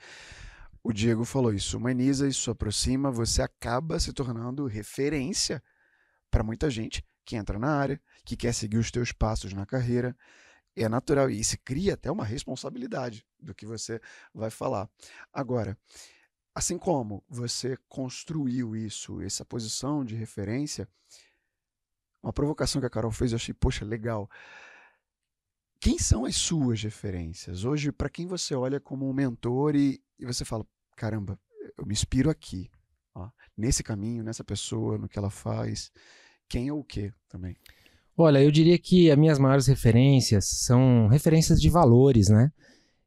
O Diego falou isso, humaniza, isso aproxima, você acaba se tornando referência para muita gente que entra na área, que quer seguir os teus passos na carreira. É natural e se cria até uma responsabilidade do que você vai falar. Agora, assim como você construiu isso, essa posição de referência, uma provocação que a Carol fez, eu achei, poxa, legal. Quem são as suas referências? Hoje, para quem você olha como um mentor e, e você fala, caramba, eu me inspiro aqui, ó, nesse caminho, nessa pessoa, no que ela faz. Quem é o quê também? Olha, eu diria que as minhas maiores referências são referências de valores, né?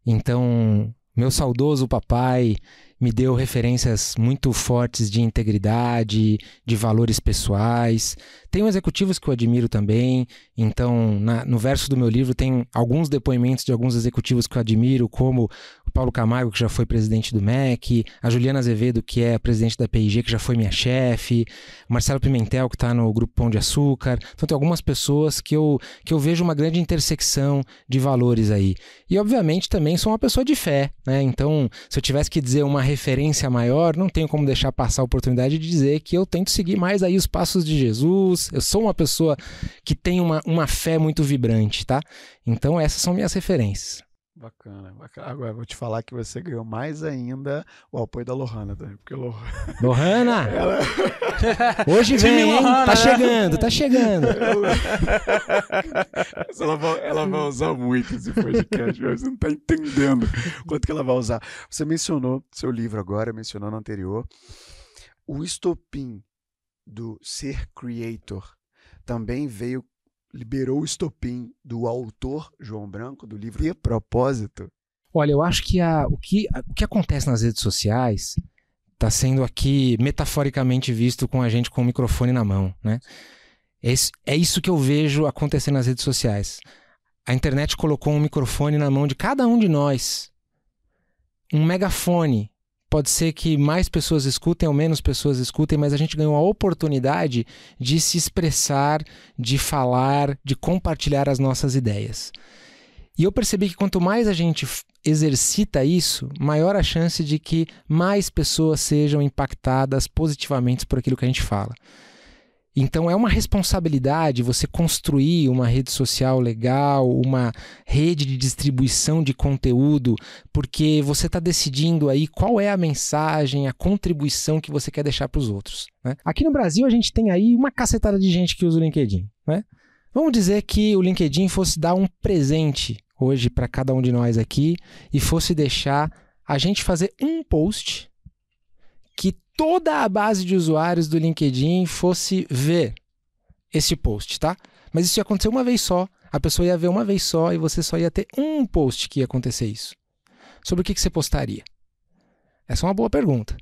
Então, meu saudoso papai me deu referências muito fortes de integridade, de valores pessoais. Tem executivos que eu admiro também, então na, no verso do meu livro tem alguns depoimentos de alguns executivos que eu admiro, como Paulo Camargo, que já foi presidente do MEC, a Juliana Azevedo, que é presidente da PIG, que já foi minha chefe, Marcelo Pimentel, que está no Grupo Pão de Açúcar. Então tem algumas pessoas que eu, que eu vejo uma grande intersecção de valores aí. E obviamente também sou uma pessoa de fé, né? Então, se eu tivesse que dizer uma referência maior, não tenho como deixar passar a oportunidade de dizer que eu tento seguir mais aí os passos de Jesus. Eu sou uma pessoa que tem uma, uma fé muito vibrante, tá? Então essas são minhas referências. Bacana, bacana. Agora vou te falar que você ganhou mais ainda o apoio da Lohana também, porque Lohana. Lohana! [LAUGHS] Ela... [LAUGHS] Hoje vem, hein? Lohana, Tá né? chegando, tá chegando. Ela, vai, ela vai usar muito esse podcast, você não tá entendendo quanto que ela vai usar. Você mencionou seu livro agora, mencionou no anterior. O estopim do ser creator também veio, liberou o estopim do autor João Branco, do livro De Propósito. Olha, eu acho que, a, o, que a- o que acontece nas redes sociais está sendo aqui metaforicamente visto com a gente com o microfone na mão, né? É isso, é isso que eu vejo acontecer nas redes sociais. A internet colocou um microfone na mão de cada um de nós. Um megafone. Pode ser que mais pessoas escutem ou menos pessoas escutem, mas a gente ganhou a oportunidade de se expressar, de falar, de compartilhar as nossas ideias. E eu percebi que quanto mais a gente exercita isso, maior a chance de que mais pessoas sejam impactadas positivamente por aquilo que a gente fala. Então é uma responsabilidade você construir uma rede social legal, uma rede de distribuição de conteúdo, porque você está decidindo aí qual é a mensagem, a contribuição que você quer deixar para os outros. né? Aqui no Brasil a gente tem aí uma cacetada de gente que usa o LinkedIn. Né? Vamos dizer que o LinkedIn fosse dar um presente hoje para cada um de nós aqui e fosse deixar a gente fazer um post que toda a base de usuários do LinkedIn fosse ver esse post, tá? Mas isso ia acontecer uma vez só, a pessoa ia ver uma vez só e você só ia ter um post que ia acontecer isso. Sobre o que, que você postaria? Essa é uma boa pergunta.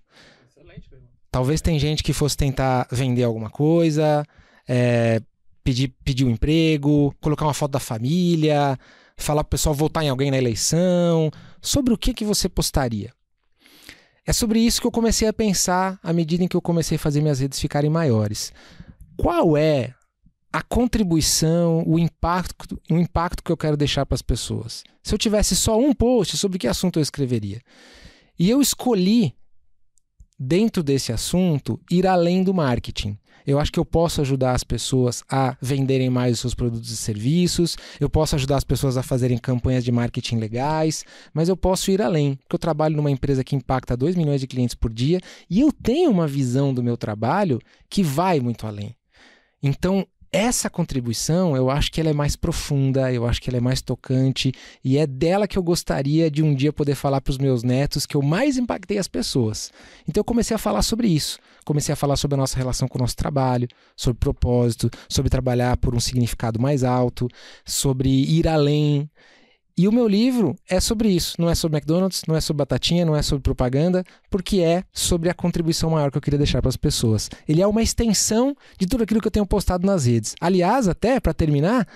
Talvez tem gente que fosse tentar vender alguma coisa, é, pedir, pedir um emprego, colocar uma foto da família, falar pro pessoal votar em alguém na eleição. Sobre o que, que você postaria? É sobre isso que eu comecei a pensar à medida em que eu comecei a fazer minhas redes ficarem maiores. Qual é a contribuição, o impacto, o impacto que eu quero deixar para as pessoas? Se eu tivesse só um post, sobre que assunto eu escreveria? E eu escolhi, dentro desse assunto, ir além do marketing. Eu acho que eu posso ajudar as pessoas a venderem mais os seus produtos e serviços, eu posso ajudar as pessoas a fazerem campanhas de marketing legais, mas eu posso ir além, porque eu trabalho numa empresa que impacta 2 milhões de clientes por dia e eu tenho uma visão do meu trabalho que vai muito além. Então, essa contribuição, eu acho que ela é mais profunda, eu acho que ela é mais tocante e é dela que eu gostaria de um dia poder falar para os meus netos que eu mais impactei as pessoas. Então eu comecei a falar sobre isso. Comecei a falar sobre a nossa relação com o nosso trabalho, sobre propósito, sobre trabalhar por um significado mais alto, sobre ir além. E o meu livro é sobre isso. Não é sobre McDonald's, não é sobre batatinha, não é sobre propaganda, porque é sobre a contribuição maior que eu queria deixar para as pessoas. Ele é uma extensão de tudo aquilo que eu tenho postado nas redes. Aliás, até para terminar,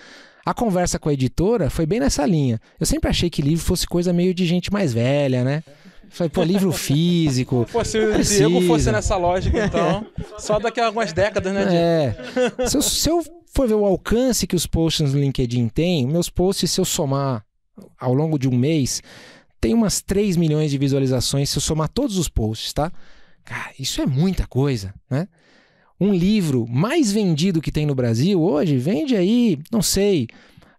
a conversa com a editora foi bem nessa linha. Eu sempre achei que livro fosse coisa meio de gente mais velha, né? Falei, pô, livro físico. [LAUGHS] Pô, se o Precisa. Diego fosse nessa lógica, então, só daqui a algumas décadas, né, Diego? É. Se eu, se eu for ver o alcance que os posts no LinkedIn têm, meus posts, se eu somar ao longo de um mês, tem umas 3 milhões de visualizações se eu somar todos os posts, tá? Cara, isso é muita coisa, né? Um livro mais vendido que tem no Brasil hoje vende aí, não sei,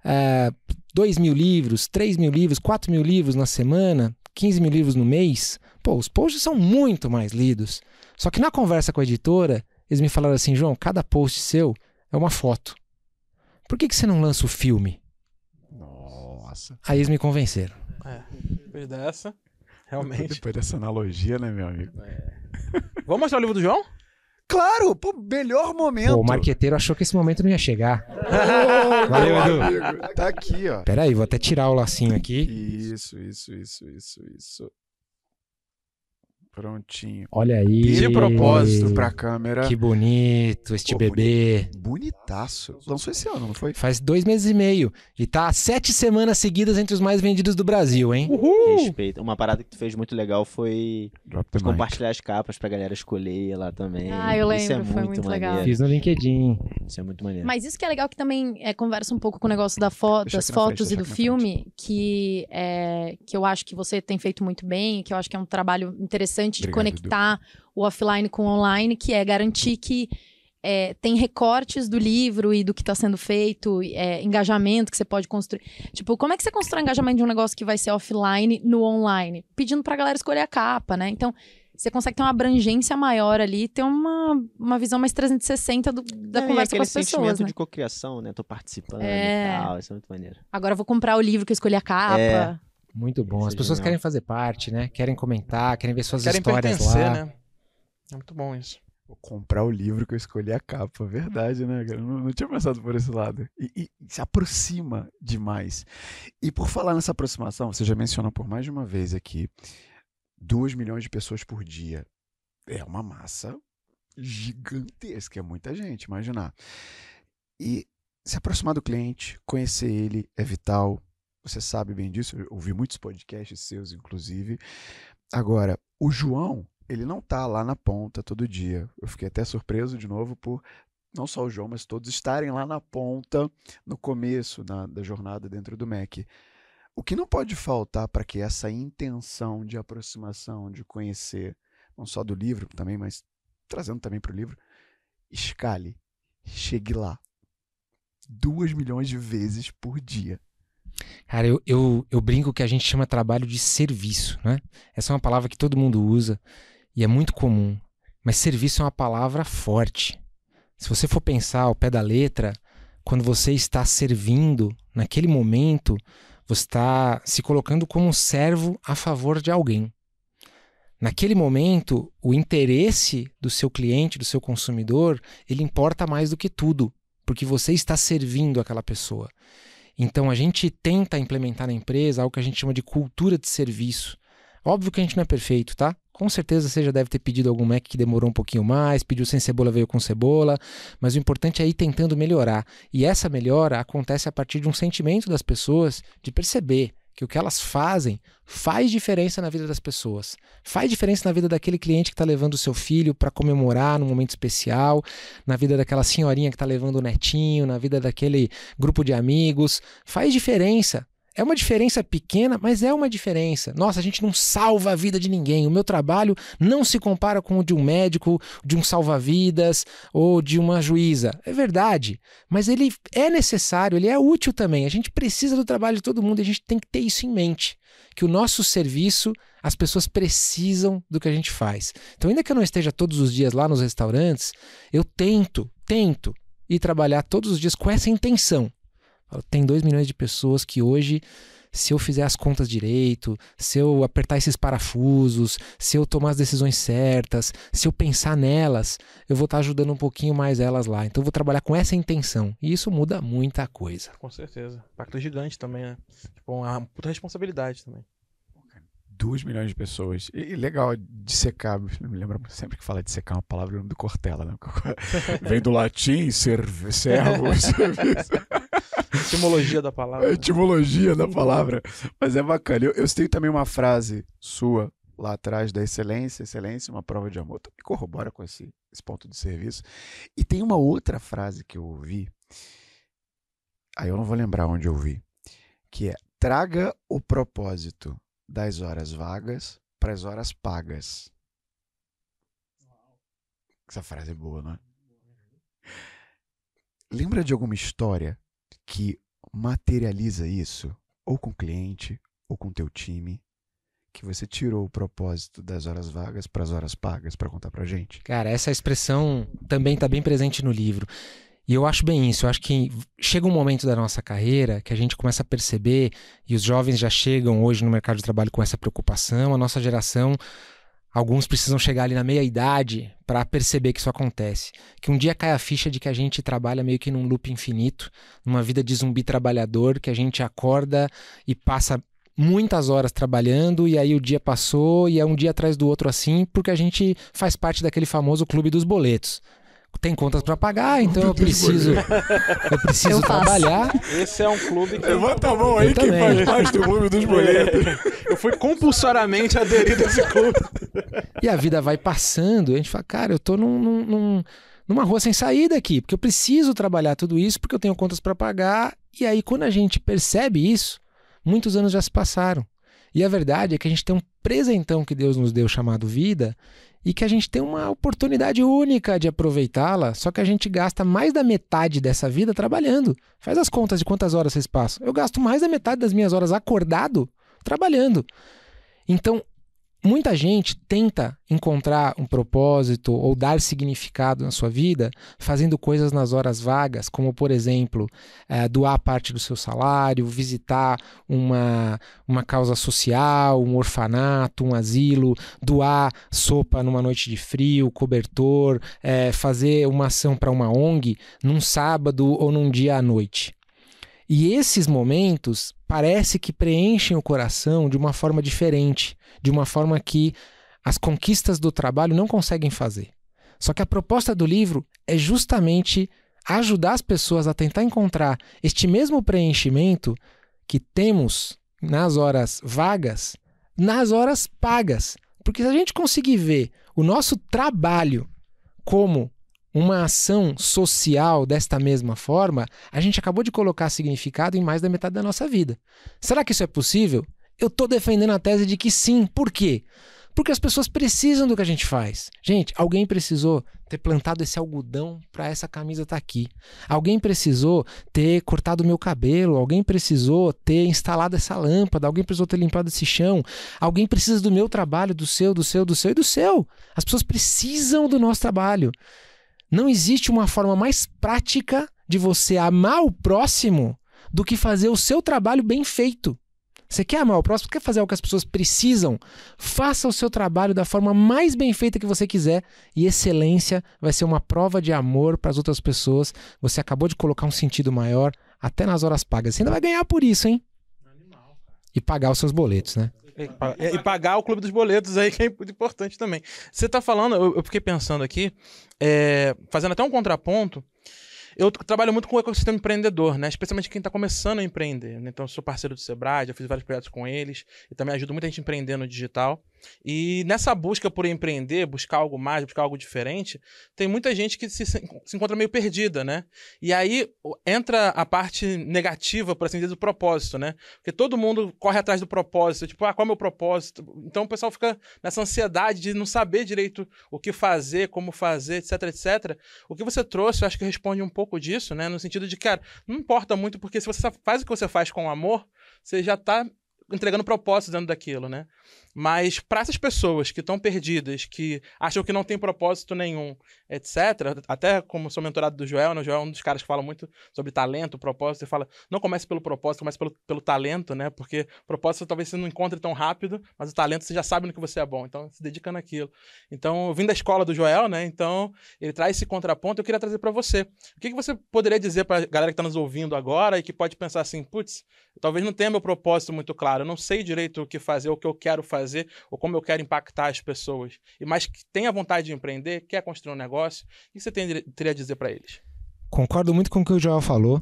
é, 2 mil livros, 3 mil livros, 4 mil livros na semana, 15 mil livros no mês. Pô, os posts são muito mais lidos. Só que na conversa com a editora, eles me falaram assim: João, cada post seu é uma foto. Por que, que você não lança o filme? Nossa. Aí eles me convenceram. É, depois dessa, realmente. Depois dessa analogia, né, meu amigo? Vamos mostrar o livro do João? Claro, pô, melhor momento. Pô, o marqueteiro achou que esse momento não ia chegar. [LAUGHS] Ô, Valeu, meu Edu. amigo, Tá aqui, ó. Pera aí, vou até tirar o lacinho aqui. Isso, isso, isso, isso, isso. Prontinho. Olha aí. De propósito Pra câmera. Que bonito este Pô, bebê. Bonitaço. Lançou esse ano, não foi? Faz dois meses e meio. E tá sete semanas seguidas entre os mais vendidos do Brasil, hein? Respeito. Uma parada que tu fez muito legal foi compartilhar as capas pra galera escolher lá também. Ah, eu Isso é lembro, foi muito legal. maneiro. Fiz no LinkedIn. Isso é muito maneiro. Mas isso que é legal que também é, conversa um pouco com o negócio da fo Deixa das na frente, fotos e do filme, que, é, que eu acho que você tem feito muito bem, que eu acho que é um trabalho interessante de Obrigado, conectar o offline com o online, que é garantir que é, tem recortes do livro e do que está sendo feito, é, engajamento que você pode construir. Tipo, como é que você constrói engajamento de um negócio que vai ser offline no online? Pedindo pra galera escolher a capa, né? Então, você consegue ter uma abrangência maior ali, ter uma, uma visão mais 360 do, da É, conversa com as pessoas, sentimento né? de cocriação, né? Tô participando É. e tal, isso é muito maneiro. Agora eu vou comprar o livro que eu escolhi a capa. É. Muito bom. Isso As é pessoas genial. querem fazer parte, né? Querem comentar, querem ver suas Querem histórias pertencer, lá. né? É muito bom isso. Vou comprar o livro que eu escolhi a capa. Verdade, né, cara? Eu Não, não tinha pensado por esse lado. E, e se aproxima demais. E por falar nessa aproximação, você já mencionou por mais de uma vez aqui, 2 milhões de pessoas por dia. É uma massa gigantesca, é muita gente, imaginar. E se aproximar do cliente, conhecer ele é vital. Você sabe bem disso, eu ouvi muitos podcasts seus, inclusive. Agora, o João, ele não tá lá na ponta todo dia. Eu fiquei até surpreso de novo por não só o João, mas todos estarem lá na ponta, no começo na- da jornada dentro do MEC. O que não pode faltar para que essa intenção de aproximação, de conhecer, não só do livro também, mas trazendo também para o livro, escale, chegue lá. Duas milhões de vezes por dia. Cara, eu, eu, eu brinco que a gente chama trabalho de serviço, né? Essa é uma palavra que todo mundo usa e é muito comum. Mas serviço é uma palavra forte. Se você for pensar ao pé da letra, quando você está servindo, naquele momento, você está se colocando como um servo a favor de alguém. Naquele momento, o interesse do seu cliente, do seu consumidor, ele importa mais do que tudo, porque você está servindo aquela pessoa. Então a gente tenta implementar na empresa algo que a gente chama de cultura de serviço. Óbvio que a gente não é perfeito, tá? Com certeza você já deve ter pedido algum Mac que demorou um pouquinho mais, pediu sem cebola, veio com cebola, mas o importante é ir tentando melhorar. E essa melhora acontece a partir de um sentimento das pessoas de perceber que o que elas fazem faz diferença na vida das pessoas. Faz diferença na vida daquele cliente que está levando o seu filho para comemorar num momento especial, na vida daquela senhorinha que está levando o netinho, na vida daquele grupo de amigos. Faz diferença. É uma diferença pequena, mas é uma diferença. Nossa, a gente não salva a vida de ninguém. O meu trabalho não se compara com o de um médico, de um salva-vidas ou de uma juíza. É verdade. Mas ele é necessário, ele é útil também. A gente precisa do trabalho de todo mundo e a gente tem que ter isso em mente. Que o nosso serviço, as pessoas precisam do que a gente faz. Então, ainda que eu não esteja todos os dias lá nos restaurantes, eu tento, tento ir trabalhar todos os dias com essa intenção. Tem 2 milhões de pessoas que hoje, se eu fizer as contas direito, se eu apertar esses parafusos, se eu tomar as decisões certas, se eu pensar nelas, eu vou estar ajudando um pouquinho mais elas lá. Então eu vou trabalhar com essa intenção. E isso muda muita coisa. Com certeza. Impacto gigante também, né? Tipo, uma puta responsabilidade também. 2 milhões de pessoas. E, legal, dissecar, me lembra sempre que fala dissecar uma palavra do Cortella, né? [LAUGHS] Vem do latim, serve, servo, [LAUGHS] serviço. [LAUGHS] Etimologia da palavra. Né? etimologia da palavra. Mas é bacana. Eu, eu tenho também uma frase sua lá atrás da excelência, excelência, uma prova de amor. Me corrobora com esse, esse ponto de serviço. E tem uma outra frase que eu ouvi, aí eu não vou lembrar onde eu ouvi, que é traga o propósito das horas vagas para as horas pagas. Essa frase é boa, não é? Lembra de alguma história que materializa isso, ou com o cliente, ou com o teu time, que você tirou o propósito das horas vagas para as horas pagas para contar pra gente? Cara, essa expressão também está bem presente no livro. E eu acho bem isso. Eu acho que chega um momento da nossa carreira que a gente começa a perceber, e os jovens já chegam hoje no mercado de trabalho com essa preocupação, a nossa geração. Alguns precisam chegar ali na meia idade para perceber que isso acontece. Que um dia cai a ficha de que a gente trabalha meio que num loop infinito, numa vida de zumbi trabalhador, que a gente acorda e passa muitas horas trabalhando e aí o dia passou e é um dia atrás do outro assim, porque a gente faz parte daquele famoso clube dos boletos. Tem contas para pagar, então eu [LAUGHS] preciso eu preciso Eu trabalhar. Esse é um clube que Levanta a mão aí Eu quem também. faz parte do clube dos boletos. eu fui compulsoriamente aderido a esse clube. E a vida vai passando, e a gente fala, cara, eu tô num- num- numa rua sem saída aqui, porque eu preciso trabalhar tudo isso, porque eu tenho contas para pagar. E aí, quando a gente percebe isso, muitos anos já se passaram. E a verdade é que a gente tem um presentão que Deus nos deu chamado vida, e que a gente tem uma oportunidade única de aproveitá-la, só que a gente gasta mais da metade dessa vida trabalhando. Faz as contas de quantas horas vocês passam. Eu gasto mais da metade das minhas horas acordado trabalhando. Então, Muita gente tenta encontrar um propósito ou dar significado na sua vida fazendo coisas nas horas vagas, como, por exemplo, é, doar parte do seu salário, visitar uma, uma causa social, um orfanato, um asilo, doar sopa numa noite de frio, cobertor, é, fazer uma ação para uma ONG num sábado ou num dia à noite. E esses momentos parece que preenchem o coração de uma forma diferente, de uma forma que as conquistas do trabalho não conseguem fazer. Só que a proposta do livro é justamente ajudar as pessoas a tentar encontrar este mesmo preenchimento que temos nas horas vagas, nas horas pagas. Porque se a gente conseguir ver o nosso trabalho como uma ação social desta mesma forma, a gente acabou de colocar significado em mais da metade da nossa vida. Será que isso é possível? Eu estou defendendo a tese de que sim. Por quê? Porque as pessoas precisam do que a gente faz. Gente, alguém precisou ter plantado esse algodão para essa camisa estar tá aqui. Alguém precisou ter cortado o meu cabelo. Alguém precisou ter instalado essa lâmpada. Alguém precisou ter limpado esse chão. Alguém precisa do meu trabalho, do seu, do seu, do seu e do seu. As pessoas precisam do nosso trabalho. Não existe uma forma mais prática de você amar o próximo do que fazer o seu trabalho bem feito. Você quer amar o próximo, quer fazer o que as pessoas precisam? Faça o seu trabalho da forma mais bem feita que você quiser e excelência vai ser uma prova de amor para as outras pessoas. Você acabou de colocar um sentido maior até nas horas pagas. Você ainda vai ganhar por isso, hein? E pagar os seus boletos, né? E, e, pagar o clube dos boletos aí, [LAUGHS] que é importante também. Você tá falando, eu, eu fiquei pensando aqui, é, fazendo até um contraponto. Eu trabalho muito com o ecossistema empreendedor, né? Especialmente quem está começando a empreender. Né? Então, eu sou parceiro do Sebrae, já fiz vários projetos com eles e também ajudo muita gente a empreender no digital. E nessa busca por empreender, buscar algo mais, buscar algo diferente, tem muita gente que se, se encontra meio perdida, né? E aí entra a parte negativa, por assim dizer, do propósito, né? Porque todo mundo corre atrás do propósito, tipo, ah, qual é o meu propósito? Então o pessoal fica nessa ansiedade de não saber direito o que fazer, como fazer, etc, etc. O que você trouxe, eu acho que responde um pouco disso, né? No sentido de, cara, não importa muito, porque se você faz o que você faz com amor, você já está entregando propósito dentro daquilo, né? Mas para essas pessoas que estão perdidas, que acham que não tem propósito nenhum, etc., até como sou mentorado do Joel, né? o Joel é um dos caras que fala muito sobre talento, propósito, ele fala, não comece pelo propósito, comece pelo, pelo talento, né? Porque propósito talvez você não encontre tão rápido, mas o talento você já sabe no que você é bom, então se dedica naquilo. Então, eu vim da escola do Joel, né? Então, ele traz esse contraponto, eu queria trazer para você. O que, que você poderia dizer para a galera que está nos ouvindo agora e que pode pensar assim, putz, talvez não tenha meu propósito muito claro, eu não sei direito o que fazer, o que eu quero fazer, fazer ou como eu quero impactar as pessoas, e mais que tem a vontade de empreender, quer construir um negócio, o que você tem, teria a dizer para eles? Concordo muito com o que o Joel falou.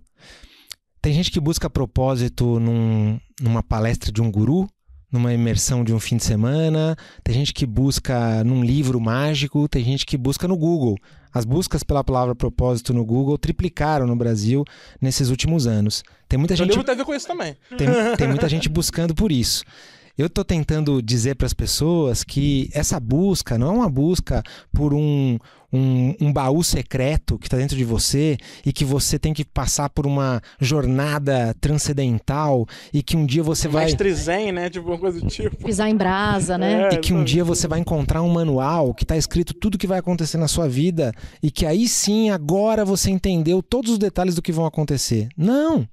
Tem gente que busca propósito num, numa palestra de um guru, numa imersão de um fim de semana, tem gente que busca num livro mágico, tem gente que busca no Google. As buscas pela palavra propósito no Google triplicaram no Brasil nesses últimos anos. Tem muita gente. livro tem a ver com isso também. Tem, tem muita gente buscando por isso. Eu estou tentando dizer para as pessoas que essa busca não é uma busca por um, um, um baú secreto que está dentro de você e que você tem que passar por uma jornada transcendental e que um dia você vai. Mestre zen, né? Tipo, uma coisa do tipo. Pisar em brasa, né? É, e que um dia você vai encontrar um manual que está escrito tudo o que vai acontecer na sua vida e que aí sim, agora você entendeu todos os detalhes do que vão acontecer. Não!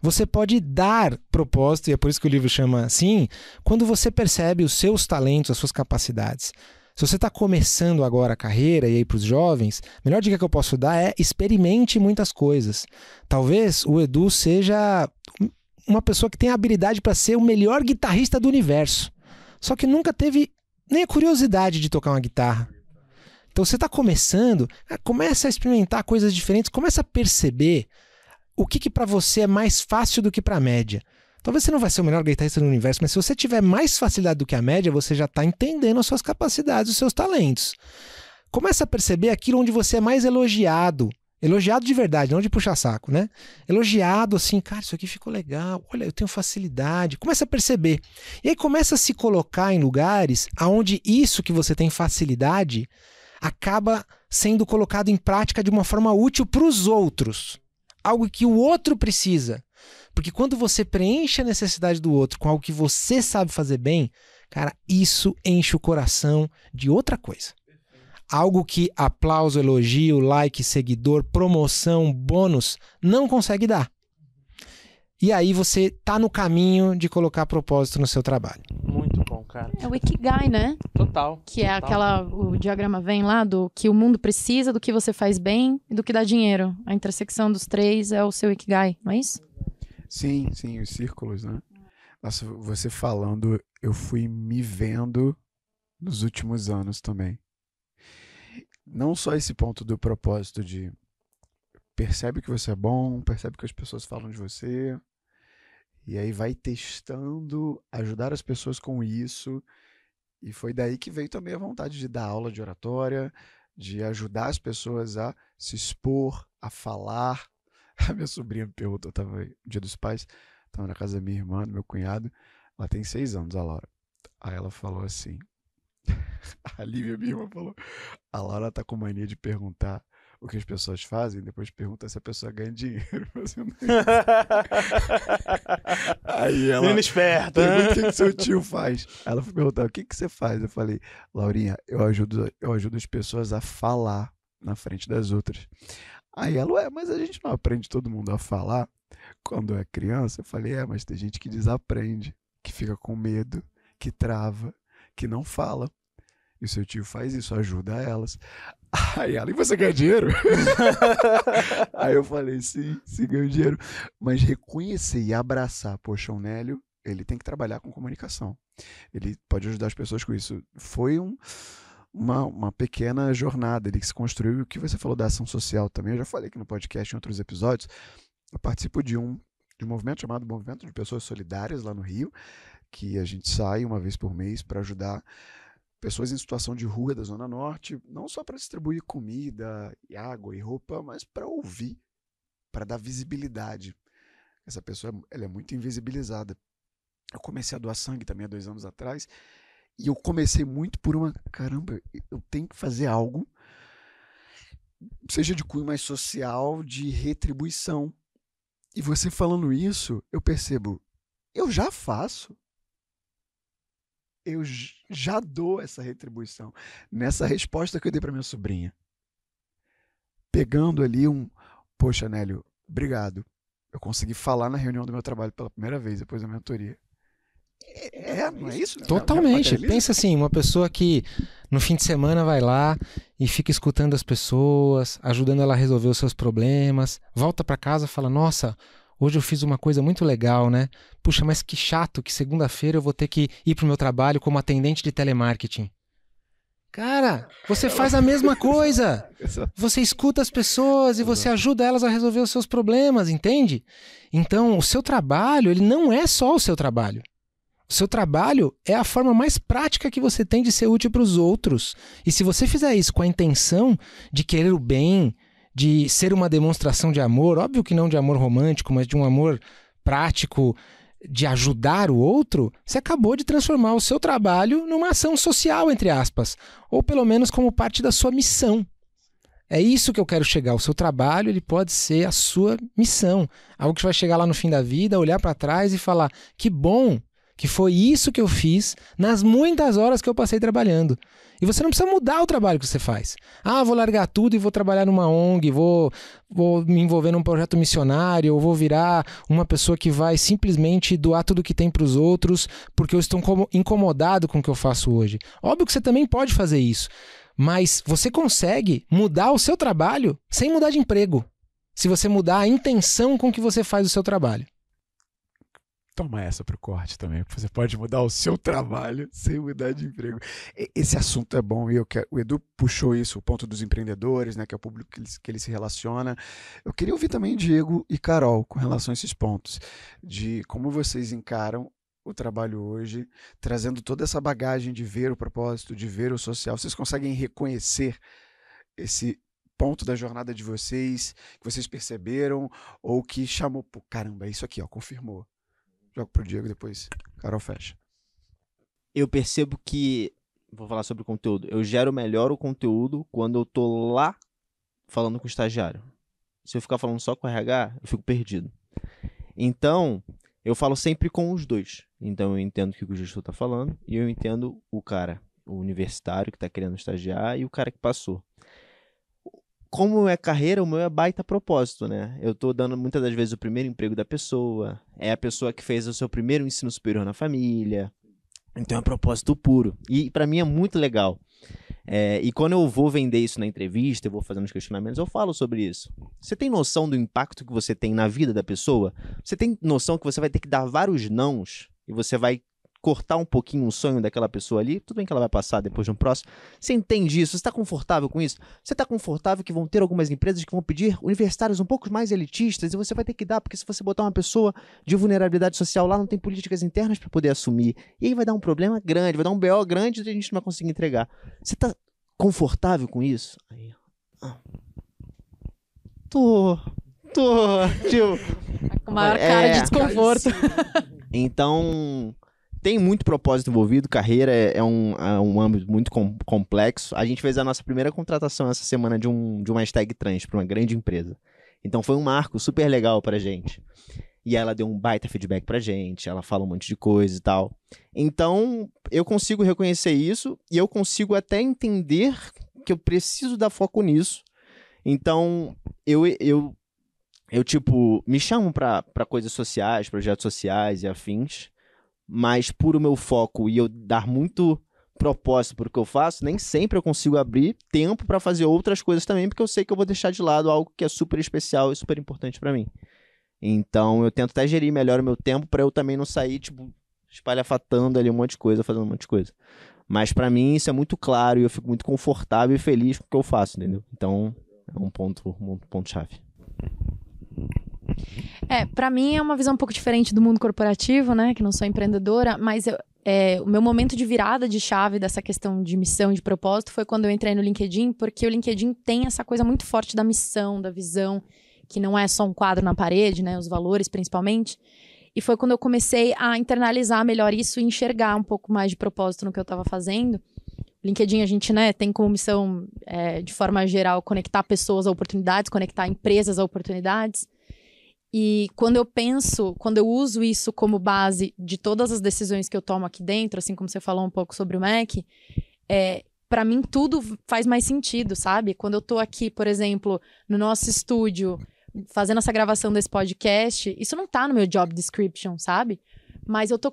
Você pode dar propósito, e é por isso que o livro chama assim, quando você percebe os seus talentos, as suas capacidades. Se você está começando agora a carreira e aí para os jovens, a melhor dica que eu posso dar é experimente muitas coisas. Talvez o Edu seja uma pessoa que tem a habilidade para ser o melhor guitarrista do universo, só que nunca teve nem a curiosidade de tocar uma guitarra. Então você está começando, começa a experimentar coisas diferentes, começa a perceber o que, que para você é mais fácil do que para a média. Talvez você não vai ser o melhor guitarrista do universo, mas se você tiver mais facilidade do que a média, você já está entendendo as suas capacidades, os seus talentos. Começa a perceber aquilo onde você é mais elogiado Elogiado de verdade, não de puxar saco, né? Elogiado assim, cara, isso aqui ficou legal. Olha, eu tenho facilidade. Começa a perceber. E aí começa a se colocar em lugares aonde isso que você tem facilidade acaba sendo colocado em prática de uma forma útil para os outros. Algo que o outro precisa. Porque quando você preenche a necessidade do outro com algo que você sabe fazer bem, cara, isso enche o coração de outra coisa algo que aplauso, elogio, like, seguidor, promoção, bônus não consegue dar. E aí você tá no caminho de colocar propósito no seu trabalho. Cara. É o Ikigai, né? Total. Que é total. aquela. O diagrama vem lá do que o mundo precisa, do que você faz bem e do que dá dinheiro. A intersecção dos três é o seu Ikigai, não é isso? Sim, sim, os círculos, né? Nossa, você falando, eu fui me vendo nos últimos anos também. Não só esse ponto do propósito de percebe que você é bom, percebe que as pessoas falam de você, e aí vai testando ajudar as pessoas com isso. E foi daí que veio também a vontade de dar aula de oratória, de ajudar as pessoas a se expor, a falar. [LAUGHS] A minha sobrinha me perguntou, estava no dia dos pais, estava na casa da minha irmã, do meu cunhado, ela tem seis anos, a Laura. Aí ela falou assim, [LAUGHS] a Lívia, minha irmã, falou, a Laura tá com mania de perguntar o que as pessoas fazem, depois pergunta se a pessoa ganha dinheiro [LAUGHS] fazendo isso. Aí ela Menino esperto. pergunta o que, que seu tio faz. Ela foi perguntar o que, que você faz. Eu falei, Laurinha, eu ajudo, eu ajudo as pessoas a falar na frente das outras. Aí ela, ué, mas a gente não aprende todo mundo a falar quando é criança? Eu falei, é, mas tem gente que desaprende, que fica com medo, que trava, que não fala. E seu tio faz isso, ajuda elas. [LAUGHS] Aí ela, e você ganha dinheiro? [LAUGHS] Aí eu falei, sim, sim, ganho dinheiro. Mas reconhecer e abraçar, poxa, o Nélio, ele tem que trabalhar com comunicação. Ele pode ajudar as pessoas com isso. Foi um, uma, uma pequena jornada, ele se construiu. O que você falou da ação social também, eu já falei aqui no podcast em outros episódios. Eu participo de um, de um movimento chamado Movimento de Pessoas Solidárias lá no Rio, que a gente sai uma vez por mês para ajudar pessoas em situação de rua da Zona Norte, não só para distribuir comida, e água e roupa, mas para ouvir, para dar visibilidade. Essa pessoa ela é muito invisibilizada. Eu comecei a doar sangue também há dois anos atrás, e eu comecei muito por uma. Caramba, eu tenho que fazer algo, seja de cunho mais social, de retribuição. E você falando isso, eu percebo, eu já faço eu já dou essa retribuição nessa resposta que eu dei para minha sobrinha. Pegando ali um, poxa, Nélio, obrigado. Eu consegui falar na reunião do meu trabalho pela primeira vez depois da mentoria. É, é não é isso? Totalmente. Pensa assim, uma pessoa que no fim de semana vai lá e fica escutando as pessoas, ajudando ela a resolver os seus problemas, volta para casa e fala: "Nossa, Hoje eu fiz uma coisa muito legal, né? Puxa, mas que chato que segunda-feira eu vou ter que ir pro meu trabalho como atendente de telemarketing. Cara, você faz a mesma [LAUGHS] coisa. Você escuta as pessoas e você ajuda elas a resolver os seus problemas, entende? Então, o seu trabalho, ele não é só o seu trabalho. O seu trabalho é a forma mais prática que você tem de ser útil para os outros. E se você fizer isso com a intenção de querer o bem, de ser uma demonstração de amor, óbvio que não de amor romântico, mas de um amor prático, de ajudar o outro, você acabou de transformar o seu trabalho numa ação social, entre aspas, ou pelo menos como parte da sua missão. É isso que eu quero chegar. O seu trabalho ele pode ser a sua missão, algo que vai chegar lá no fim da vida, olhar para trás e falar: que bom que foi isso que eu fiz nas muitas horas que eu passei trabalhando. E você não precisa mudar o trabalho que você faz. Ah, vou largar tudo e vou trabalhar numa ONG, vou, vou me envolver num projeto missionário, ou vou virar uma pessoa que vai simplesmente doar tudo que tem para os outros porque eu estou incomodado com o que eu faço hoje. Óbvio que você também pode fazer isso, mas você consegue mudar o seu trabalho sem mudar de emprego. Se você mudar a intenção com que você faz o seu trabalho. Toma essa pro corte também. Você pode mudar o seu trabalho sem mudar de emprego. Esse assunto é bom e eu quero, o Edu puxou isso, o ponto dos empreendedores, né, que é o público que ele, que ele se relaciona. Eu queria ouvir também Diego e Carol com relação a esses pontos, de como vocês encaram o trabalho hoje, trazendo toda essa bagagem de ver o propósito, de ver o social. Vocês conseguem reconhecer esse ponto da jornada de vocês que vocês perceberam ou que chamou, pô, caramba, é isso aqui, ó, confirmou. Jogo pro Diego depois. Carol fecha. Eu percebo que vou falar sobre o conteúdo. Eu gero melhor o conteúdo quando eu tô lá falando com o estagiário. Se eu ficar falando só com o RH, eu fico perdido. Então, eu falo sempre com os dois. Então, eu entendo o que o gestor está falando e eu entendo o cara, o universitário que está querendo estagiar e o cara que passou. Como é carreira, o meu é baita propósito, né? Eu estou dando muitas das vezes o primeiro emprego da pessoa, é a pessoa que fez o seu primeiro ensino superior na família. Então é propósito puro. E para mim é muito legal. É, e quando eu vou vender isso na entrevista, eu vou fazendo os questionamentos, eu falo sobre isso. Você tem noção do impacto que você tem na vida da pessoa? Você tem noção que você vai ter que dar vários nãos e você vai cortar um pouquinho o sonho daquela pessoa ali, tudo bem que ela vai passar depois de um próximo. Você entende isso? Você está confortável com isso? Você está confortável que vão ter algumas empresas que vão pedir universitários um pouco mais elitistas e você vai ter que dar, porque se você botar uma pessoa de vulnerabilidade social lá, não tem políticas internas para poder assumir. E aí vai dar um problema grande, vai dar um BO grande e a gente não vai conseguir entregar. Você está confortável com isso? Aí, ah. Tô. Tô. [LAUGHS] Tipo, Com maior cara É. de desconforto. [LAUGHS] Então, tem muito propósito envolvido. Carreira é, é um, é um âmbito muito com- complexo. A gente fez a nossa primeira contratação essa semana de, um, de uma hashtag trans para uma grande empresa. Então, foi um marco super legal pra gente. E ela deu um baita feedback pra gente. Ela fala um monte de coisa e tal. Então, eu consigo reconhecer isso e eu consigo até entender que eu preciso dar foco nisso. Então, eu, eu, eu tipo, me chamam pra pra coisas sociais, projetos sociais e afins, mas por o meu foco e eu dar muito propósito pro que eu faço, nem sempre eu consigo abrir tempo pra fazer outras coisas também, porque eu sei que eu vou deixar de lado algo que é super especial e super importante pra mim. Então, eu tento até gerir melhor o meu tempo pra eu também não sair, tipo, espalhafatando ali um monte de coisa, fazendo um monte de coisa. Mas pra mim isso é muito claro e eu fico muito confortável e feliz com o que eu faço, entendeu? Então, é um ponto, um ponto chave. É, pra mim é uma visão um pouco diferente do mundo corporativo, né? Que não sou empreendedora, mas eu- é, o meu momento de virada de chave dessa questão de missão, de propósito, foi quando eu entrei no LinkedIn, porque o LinkedIn tem essa coisa muito forte da missão, da visão, que não é só um quadro na parede, né? Os valores, principalmente. E foi quando eu comecei a internalizar melhor isso e enxergar um pouco mais de propósito no que eu estava fazendo. LinkedIn a gente né, tem como missão, é, de forma geral, conectar pessoas a oportunidades, conectar empresas a oportunidades. E quando eu penso, quando eu uso isso como base de todas as decisões que eu tomo aqui dentro, assim como você falou um pouco sobre o Mac, é, para mim tudo faz mais sentido, sabe? Quando eu tô aqui, por exemplo, no nosso estúdio, fazendo essa gravação desse podcast, isso não tá no meu job description, sabe? Mas eu tô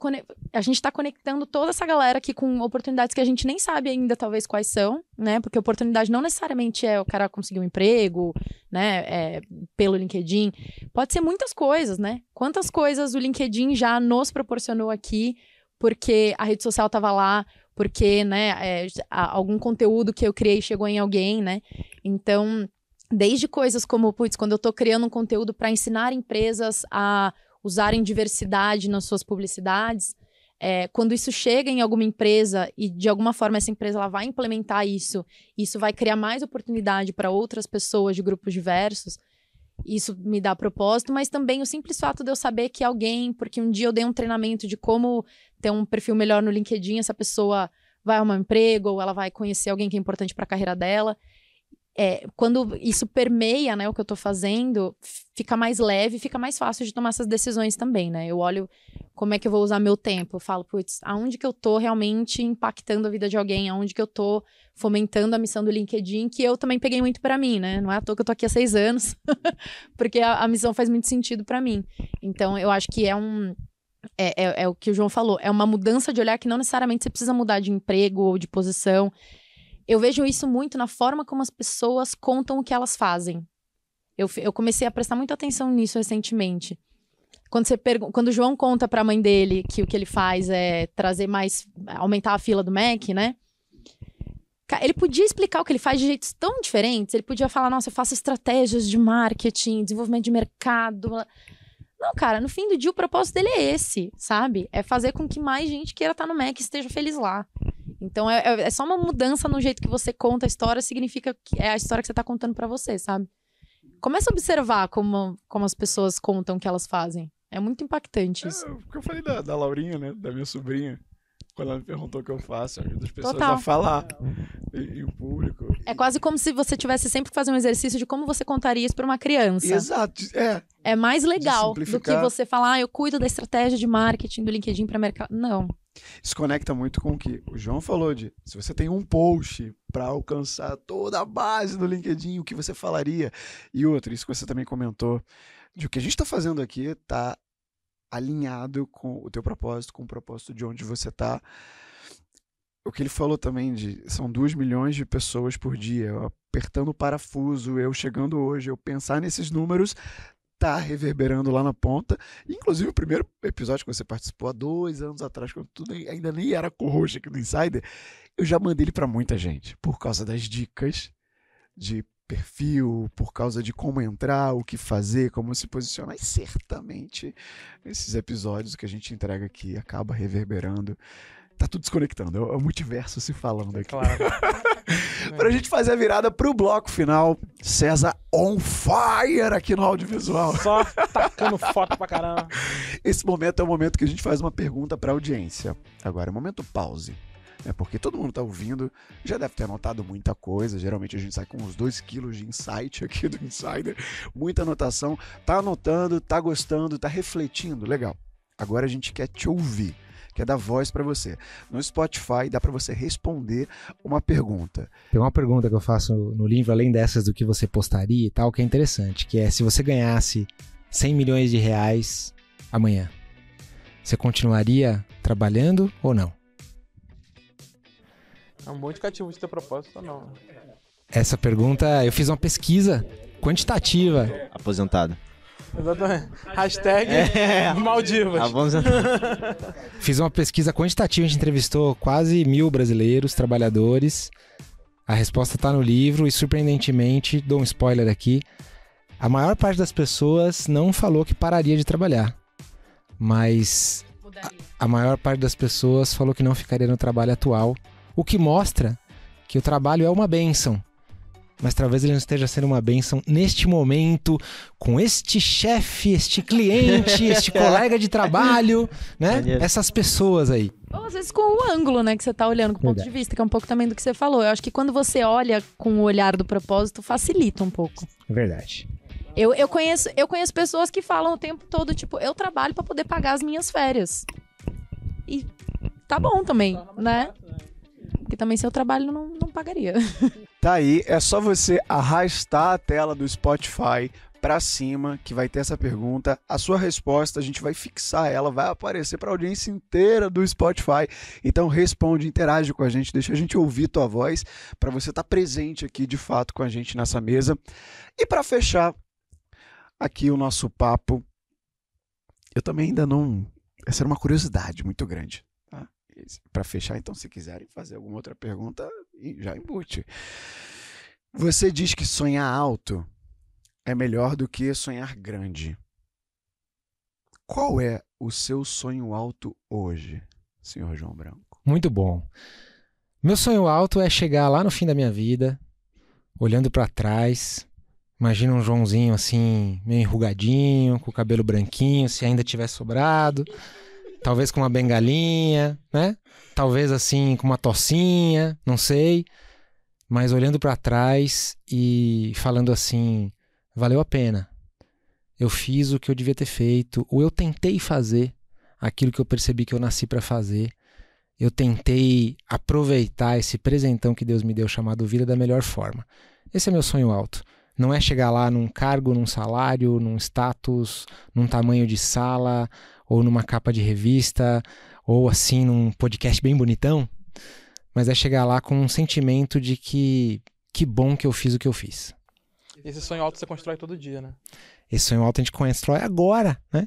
a gente tá conectando toda essa galera aqui com oportunidades que a gente nem sabe ainda, talvez, quais são, né? Porque oportunidade não necessariamente é o cara conseguir um emprego, né? É, pelo LinkedIn. Pode ser muitas coisas, né? Quantas coisas o LinkedIn já nos proporcionou aqui, porque a rede social tava lá, porque, né, é, algum conteúdo que eu criei chegou em alguém, né? Então, desde coisas como, putz, quando eu tô criando um conteúdo para ensinar empresas a usarem diversidade nas suas publicidades, é, quando isso chega em alguma empresa e de alguma forma essa empresa ela vai implementar isso, isso vai criar mais oportunidade para outras pessoas de grupos diversos, isso me dá propósito, mas também o simples fato de eu saber que alguém, porque um dia eu dei um treinamento de como ter um perfil melhor no LinkedIn, essa pessoa vai arrumar um emprego ou ela vai conhecer alguém que é importante para a carreira dela. É, quando isso permeia né, o que eu tô fazendo, fica mais leve, fica mais fácil de tomar essas decisões também, né? Eu olho como é que eu vou usar meu tempo. Eu falo, putz, aonde que eu tô realmente impactando a vida de alguém? Aonde que eu tô fomentando a missão do LinkedIn, que eu também peguei muito pra mim, né? Não é à toa que eu tô aqui há seis anos, [LAUGHS] porque a, a missão faz muito sentido pra mim. Então, eu acho que é um. É, é, é o que o João falou, é uma mudança de olhar que não necessariamente você precisa mudar de emprego ou de posição. Eu vejo isso muito na forma como as pessoas contam o que elas fazem. Eu, eu comecei a prestar muita atenção nisso recentemente. Quando, você Quando o João conta pra mãe dele que o que ele faz é trazer mais. aumentar a fila do Mac, né? Ele podia explicar o que ele faz de jeitos tão diferentes. Ele podia falar, nossa, eu faço estratégias de marketing, desenvolvimento de mercado. Não, cara, no fim do dia o propósito dele é esse, sabe? É fazer com que mais gente queira estar no Mac e esteja feliz lá. Então é, é- é só uma mudança no jeito que você conta a história, significa que é a história que você tá contando pra você, sabe? Começa a observar como, como as pessoas contam o que elas fazem. É muito impactante isso. É, o que eu falei da, da Laurinha, né? Da minha sobrinha. Quando ela me perguntou o que eu faço, eu ajudo as pessoas Total. a falar em, público. É quase como se você tivesse sempre que fazer um exercício de como você contaria isso pra uma criança. Exato. É, É mais legal do que você falar, ah, eu cuido da estratégia de marketing do LinkedIn para mercado. Não. Isso conecta muito com o que o João falou de se você tem um post para alcançar toda a base do LinkedIn, o que você falaria? E outro, isso que você também comentou, de o que a gente está fazendo aqui está alinhado com o teu propósito, com o propósito de onde você está. O que ele falou também de são 2 milhões de pessoas por dia, apertando o parafuso, eu chegando hoje, eu pensar nesses números, tá reverberando lá na ponta. Inclusive, o primeiro episódio que você participou há dois anos atrás, quando tudo ainda nem era co-host aqui do Insider, eu já mandei ele para muita gente, por causa das dicas de perfil, por causa de como entrar, o que fazer, como se posicionar. E certamente esses episódios que a gente entrega aqui acaba reverberando. Tá tudo desconectando, é o multiverso se falando aqui. Claro. [LAUGHS] Pra gente fazer a virada pro bloco final, César on fire aqui no audiovisual. Só tacando foto pra caramba. Esse momento é o momento que a gente faz uma pergunta pra audiência. Agora é o momento pause. É porque todo mundo tá ouvindo, já deve ter anotado muita coisa. Geralmente a gente sai com uns 2 quilos de insight aqui do Insider, muita anotação. Tá anotando, tá gostando, tá refletindo, legal. Agora a gente quer te ouvir, quer dar voz pra você. No Spotify dá pra você responder uma pergunta. Tem uma pergunta que eu faço no livro, além dessas do que você postaria e tal, que é interessante, que é se você ganhasse 100 milhões de reais amanhã, você continuaria trabalhando ou não? É um bom indicativo de ter propósito ou não. Essa pergunta, eu fiz uma pesquisa quantitativa. Aposentado. Exatamente. Hashtag É. Maldivas. Aposentado. [LAUGHS] Fiz uma pesquisa quantitativa, a gente entrevistou quase mil brasileiros, trabalhadores. A resposta tá no livro e, surpreendentemente, dou um spoiler aqui, a maior parte das pessoas não falou que pararia de trabalhar. Mas a maior parte das pessoas falou que não ficaria no trabalho atual, o que mostra que o trabalho é uma bênção. Mas talvez ele não esteja sendo uma bênção neste momento, com este chefe, este cliente, [LAUGHS] este colega de trabalho, né? Essas pessoas aí. Ou às vezes com o ângulo, né, que você tá olhando com o ponto Verdade. de vista, que é um pouco também do que você falou. Eu acho que quando você olha com o olhar do propósito, facilita um pouco. É verdade. Eu, eu, conheço, eu conheço pessoas que falam o tempo todo, tipo, eu trabalho pra poder pagar as minhas férias. E tá bom também, né? Porque também se eu trabalho, não, não pagaria. [LAUGHS] Tá aí, é só você arrastar a tela do Spotify para cima que vai ter essa pergunta. A sua resposta a gente vai fixar ela, vai aparecer para a audiência inteira do Spotify. Então responde, interage com a gente, deixa a gente ouvir tua voz para você estar presente aqui de fato com a gente nessa mesa. E para fechar aqui o nosso papo, eu também ainda não, essa era uma curiosidade muito grande. Tá? Para fechar, então, se quiserem fazer alguma outra pergunta, já embute. [LAUGHS] Você diz que sonhar alto é melhor do que sonhar grande. Qual é o seu sonho alto hoje, senhor João Branco? Muito bom. Meu sonho alto é chegar lá no fim da minha vida, olhando pra trás. Imagina um Joãozinho assim, meio enrugadinho, com o cabelo branquinho, se ainda tiver sobrado. Talvez com uma bengalinha, né? Talvez assim com uma tocinha, não sei. Mas olhando pra trás e falando assim, valeu a pena. Eu fiz o que eu devia ter feito, ou eu tentei fazer aquilo que eu percebi que eu nasci pra fazer eu tentei aproveitar esse presentão que Deus me deu chamado vida da melhor forma. Esse é meu sonho alto. Não é chegar lá num cargo, num salário, num status, num tamanho de sala, ou numa capa de revista, ou assim num podcast bem bonitão, mas é chegar lá com um sentimento de que que bom que eu fiz o que eu fiz. Esse sonho alto você constrói todo dia, né? Esse sonho alto a gente constrói agora, né?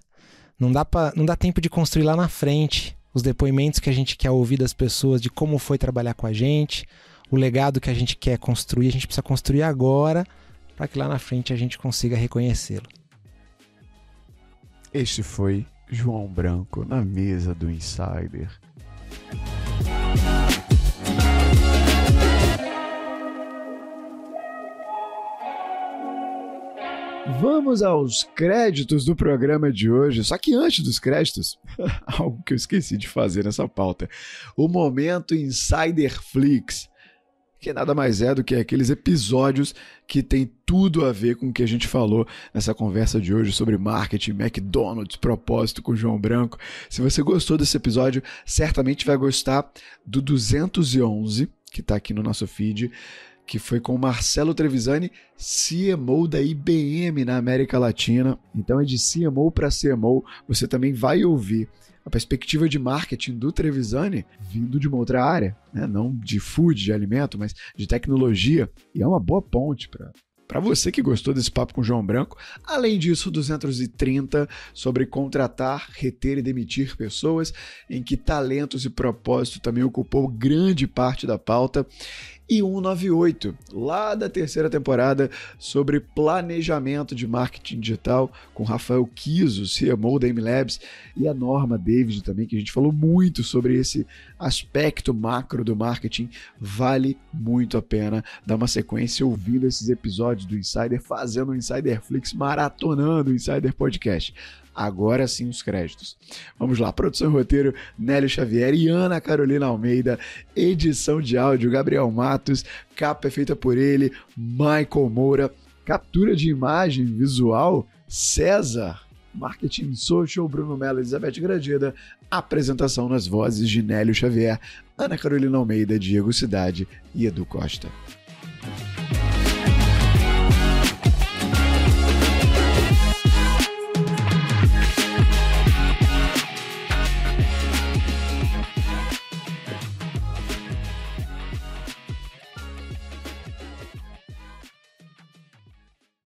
Não dá, pra, não dá tempo de construir lá na frente os depoimentos que a gente quer ouvir das pessoas de como foi trabalhar com a gente, o legado que a gente quer construir, a gente precisa construir agora para que lá na frente a gente consiga reconhecê-lo. Este foi João Branco na mesa do Insider. Vamos aos créditos do programa de hoje. Só que antes dos créditos, [LAUGHS] algo que eu esqueci de fazer nessa pauta: o momento Insider Flix. Que nada mais é do que aqueles episódios que tem tudo a ver com o que a gente falou nessa conversa de hoje sobre marketing, McDonald's, propósito com o João Branco. Se você gostou desse episódio, certamente vai gostar do 211, que está aqui no nosso feed que foi com Marcelo Trevisani, CMO da IBM na América Latina. Então é de CMO para CMO. Você também vai ouvir a perspectiva de marketing do Trevisani vindo de uma outra área, né? não de food, de alimento, mas de tecnologia. E é uma boa ponte para para você que gostou desse papo com o João Branco, além disso, 230 sobre contratar, reter e demitir pessoas, em que talentos e propósito também ocupou grande parte da pauta e 198, lá da terceira temporada, sobre planejamento de marketing digital, com Rafael Kiso, CMO da MLabs, e a Norma David também, que a gente falou muito sobre esse aspecto macro do marketing. Vale muito a pena dar uma sequência ouvindo esses episódios do Insider, fazendo o Insider Flix, maratonando o Insider Podcast. Agora sim os créditos. Vamos lá, produção e roteiro, Nélio Xavier e Ana Carolina Almeida, edição de áudio, Gabriel Matos, capa é feita por ele, Michael Moura, captura de imagem visual, César, marketing social, Bruno Mello, Elizabeth Gradida, apresentação nas vozes de Nélio Xavier, Ana Carolina Almeida, Diego Cidade e Edu Costa.